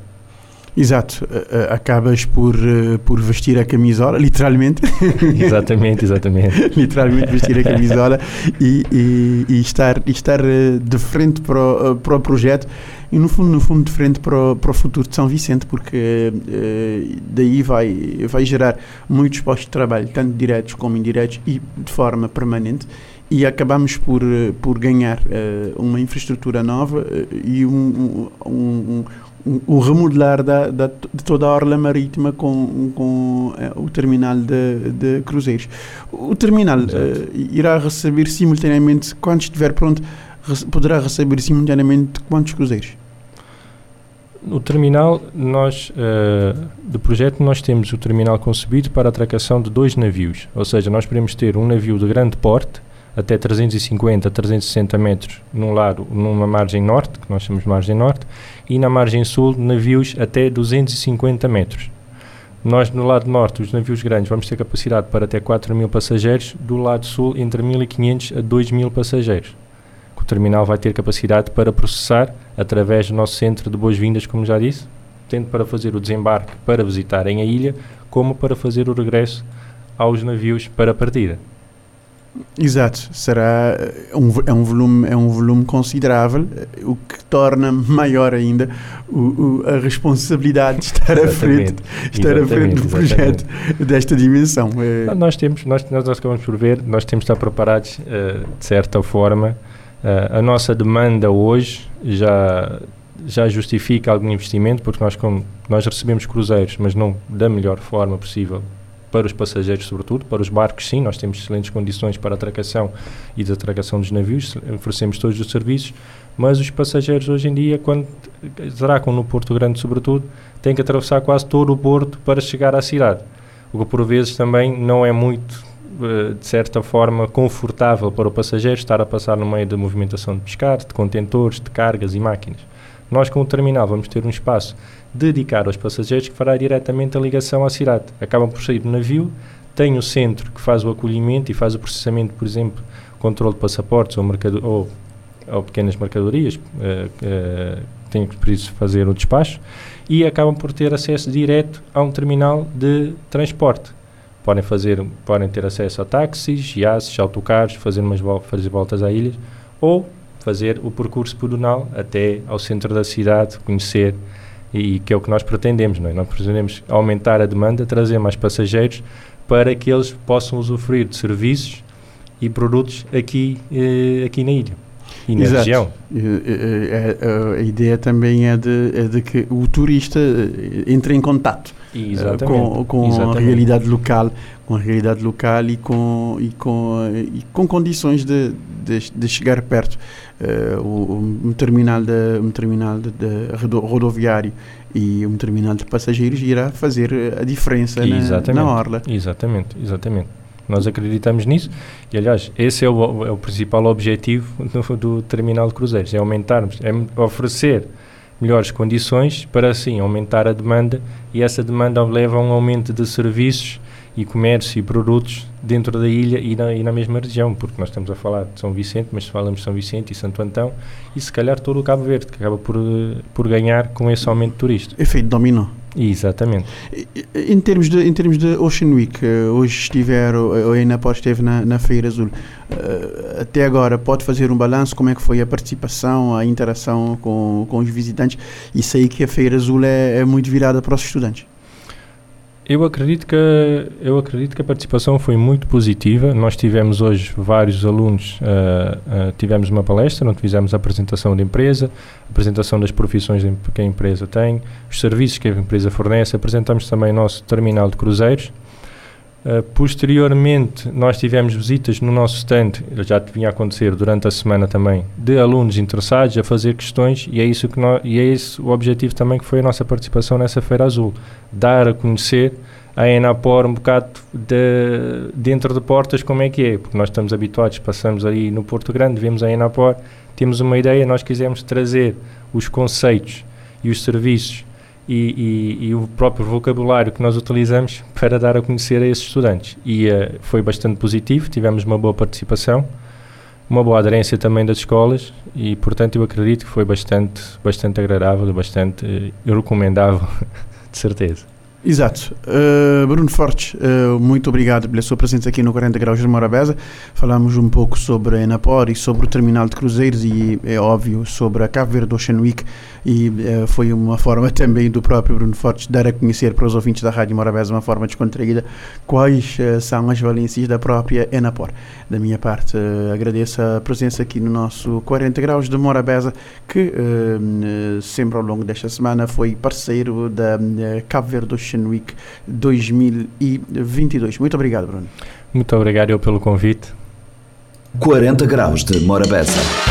Exato, uh, acabas por, uh, por vestir a camisola, literalmente. (laughs) exatamente, exatamente. (laughs) literalmente vestir a camisola e, e, e estar, e estar de frente para o, para o projeto e no fundo, no fundo de frente para o, para o futuro de São Vicente, porque daí vai, vai gerar muitos postos de trabalho, tanto diretos como indiretos e de forma permanente e acabamos por, por ganhar uh, uma infraestrutura nova uh, e um, um, um, o remodelar da, da, de toda a orla marítima com, com uh, o terminal de, de cruzeiros. O terminal uh, irá receber simultaneamente, quando estiver pronto, poderá receber simultaneamente quantos cruzeiros? O terminal, nós, uh, do projeto, nós temos o terminal concebido para a atracação de dois navios, ou seja, nós podemos ter um navio de grande porte, até 350, 360 metros num lado, numa margem norte, que nós chamamos margem norte, e na margem sul, navios até 250 metros. Nós, no lado norte, os navios grandes, vamos ter capacidade para até 4 mil passageiros, do lado sul, entre 1.500 a 2 mil passageiros. O terminal vai ter capacidade para processar, através do nosso centro de boas-vindas, como já disse, tanto para fazer o desembarque para visitarem a ilha, como para fazer o regresso aos navios para a partida. Exato, será eh, um, é, um volume, é um volume considerável, eh, o que torna maior ainda o, o, a responsabilidade de estar à frente, estar à frente do projeto desta dimensão. É... Nós temos, nós, nós acabamos por ver, nós temos de estar preparados uh, de certa forma. Uh, a nossa demanda hoje já já justifica algum investimento, porque nós, como, nós recebemos cruzeiros, mas não da melhor forma possível para os passageiros, sobretudo, para os barcos, sim, nós temos excelentes condições para atracação e desatracação dos navios, oferecemos todos os serviços, mas os passageiros hoje em dia, quando atracam no Porto Grande, sobretudo, têm que atravessar quase todo o porto para chegar à cidade, o que por vezes também não é muito, eh, de certa forma, confortável para o passageiro estar a passar no meio da movimentação de pescar, de contentores, de cargas e máquinas. Nós, com o terminal, vamos ter um espaço dedicado aos passageiros que fará diretamente a ligação à cidade. Acabam por sair do navio, tem o centro que faz o acolhimento e faz o processamento, por exemplo, controle de passaportes ou, mercado, ou, ou pequenas mercadorias, uh, uh, têm que preciso fazer o despacho, e acabam por ter acesso direto a um terminal de transporte. Podem, fazer, podem ter acesso a táxis, iates, autocarros, fazer, umas fazer voltas à ilha, ou fazer o percurso pedonal até ao centro da cidade, conhecer e que é o que nós pretendemos, não é? Nós pretendemos aumentar a demanda, trazer mais passageiros para que eles possam usufruir de serviços e produtos aqui, eh, aqui na ilha e na Exato. região. A, a, a, ideia também é de, é de que o turista eh, entre em contato uh, com, com a realidade local, com a realidade local e com, e com, e com condições de, de, de chegar perto. Uh, um terminal, de, um terminal de, de rodoviário e um terminal de passageiros irá fazer a diferença na, na orla. Exatamente, exatamente. Nós acreditamos nisso. E, aliás, esse é o, é o principal objetivo do, do terminal de cruzeiros, é aumentarmos, é oferecer melhores condições para, assim, aumentar a demanda. E essa demanda leva a um aumento de serviços e comércio e produtos dentro da ilha e na, e na, mesma região, porque nós estamos a falar de São Vicente, mas falamos de São Vicente e Santo Antão e se calhar todo o Cabo Verde, que acaba por, por ganhar com esse aumento turístico. Efeito dominó. Exatamente. Em termos de, em termos de Ocean Week, eh, hoje estiver, ou ainda pode esteve na, na Feira Azul, eh, até agora pode fazer um balanço como é que foi a participação, a interação com, com os visitantes e sei que a Feira Azul é, é muito virada para os estudantes. Eu acredito que eu acredito que a participação foi muito positiva. Nós tivemos hoje vários alunos, uh, uh, tivemos uma palestra onde fizemos a apresentação da empresa, a apresentação das profissões que a empresa tem, os serviços que a empresa fornece. Apresentamos também o nosso terminal de cruzeiros Uh, posteriormente, nós tivemos visitas no nosso stand, já vinha a acontecer durante a semana também, de alunos interessados a fazer questões e é isso que nós, e é esse o objetivo também que foi a nossa participação nessa Feira Azul, dar a conhecer a Enapor um bocado de, dentro de portas como é que é, porque nós estamos habituados, passamos ali no Porto Grande, vemos a Enapor, temos uma ideia, nós quisemos trazer os conceitos e os serviços e, e, e, o próprio vocabulário que nós utilizamos para dar a conhecer a esses estudantes. E uh, foi bastante positivo, tivemos uma boa participação, uma boa aderência também das escolas e, portanto, eu acredito que foi bastante, bastante agradável, bastante uh, recomendável, (laughs) de certeza. Exato. Uh, Bruno Fortes, uh, muito obrigado pela sua presença aqui no 40 Graus de Morabeza. Falamos um pouco sobre a Enapor e sobre o terminal de cruzeiros e, é óbvio, sobre a Cabo Verde Ocean Week e uh, foi uma forma (laughs) também do próprio Bruno Fortes dar a conhecer para os ouvintes da Rádio Morabeza, uma forma descontraída, quais são as valências da própria Enapor. Da minha parte, agradeço a presença aqui no nosso 40 Graus de Morabeza, que sempre ao longo desta semana foi parceiro da Cabo Verde Ocean Fashion Week 2022. Muito obrigado, Bruno. Muito obrigado eu pelo convite. 40 graus de Morabeza.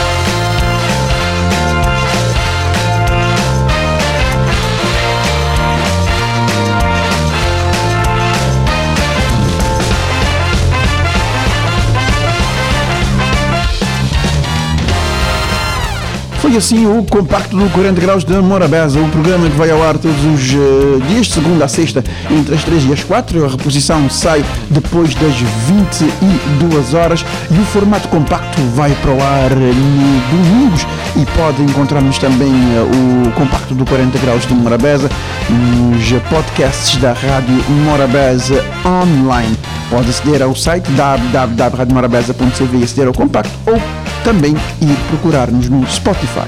Foi assim o compacto do 40 Graus de Morabeza, o programa que vai ao ar todos os uh, dias, segunda a sexta, entre as 3 e as 4. A reposição sai depois das 22 horas e o formato compacto vai para o ar no domingos e pode encontrar-nos também uh, o compacto do 40 Graus de Morabeza nos podcasts da Rádio Morabeza online. Pode aceder ao site www.radiomorabeza.cv e aceder ao compacto ou também ir procurar-nos no Spotify.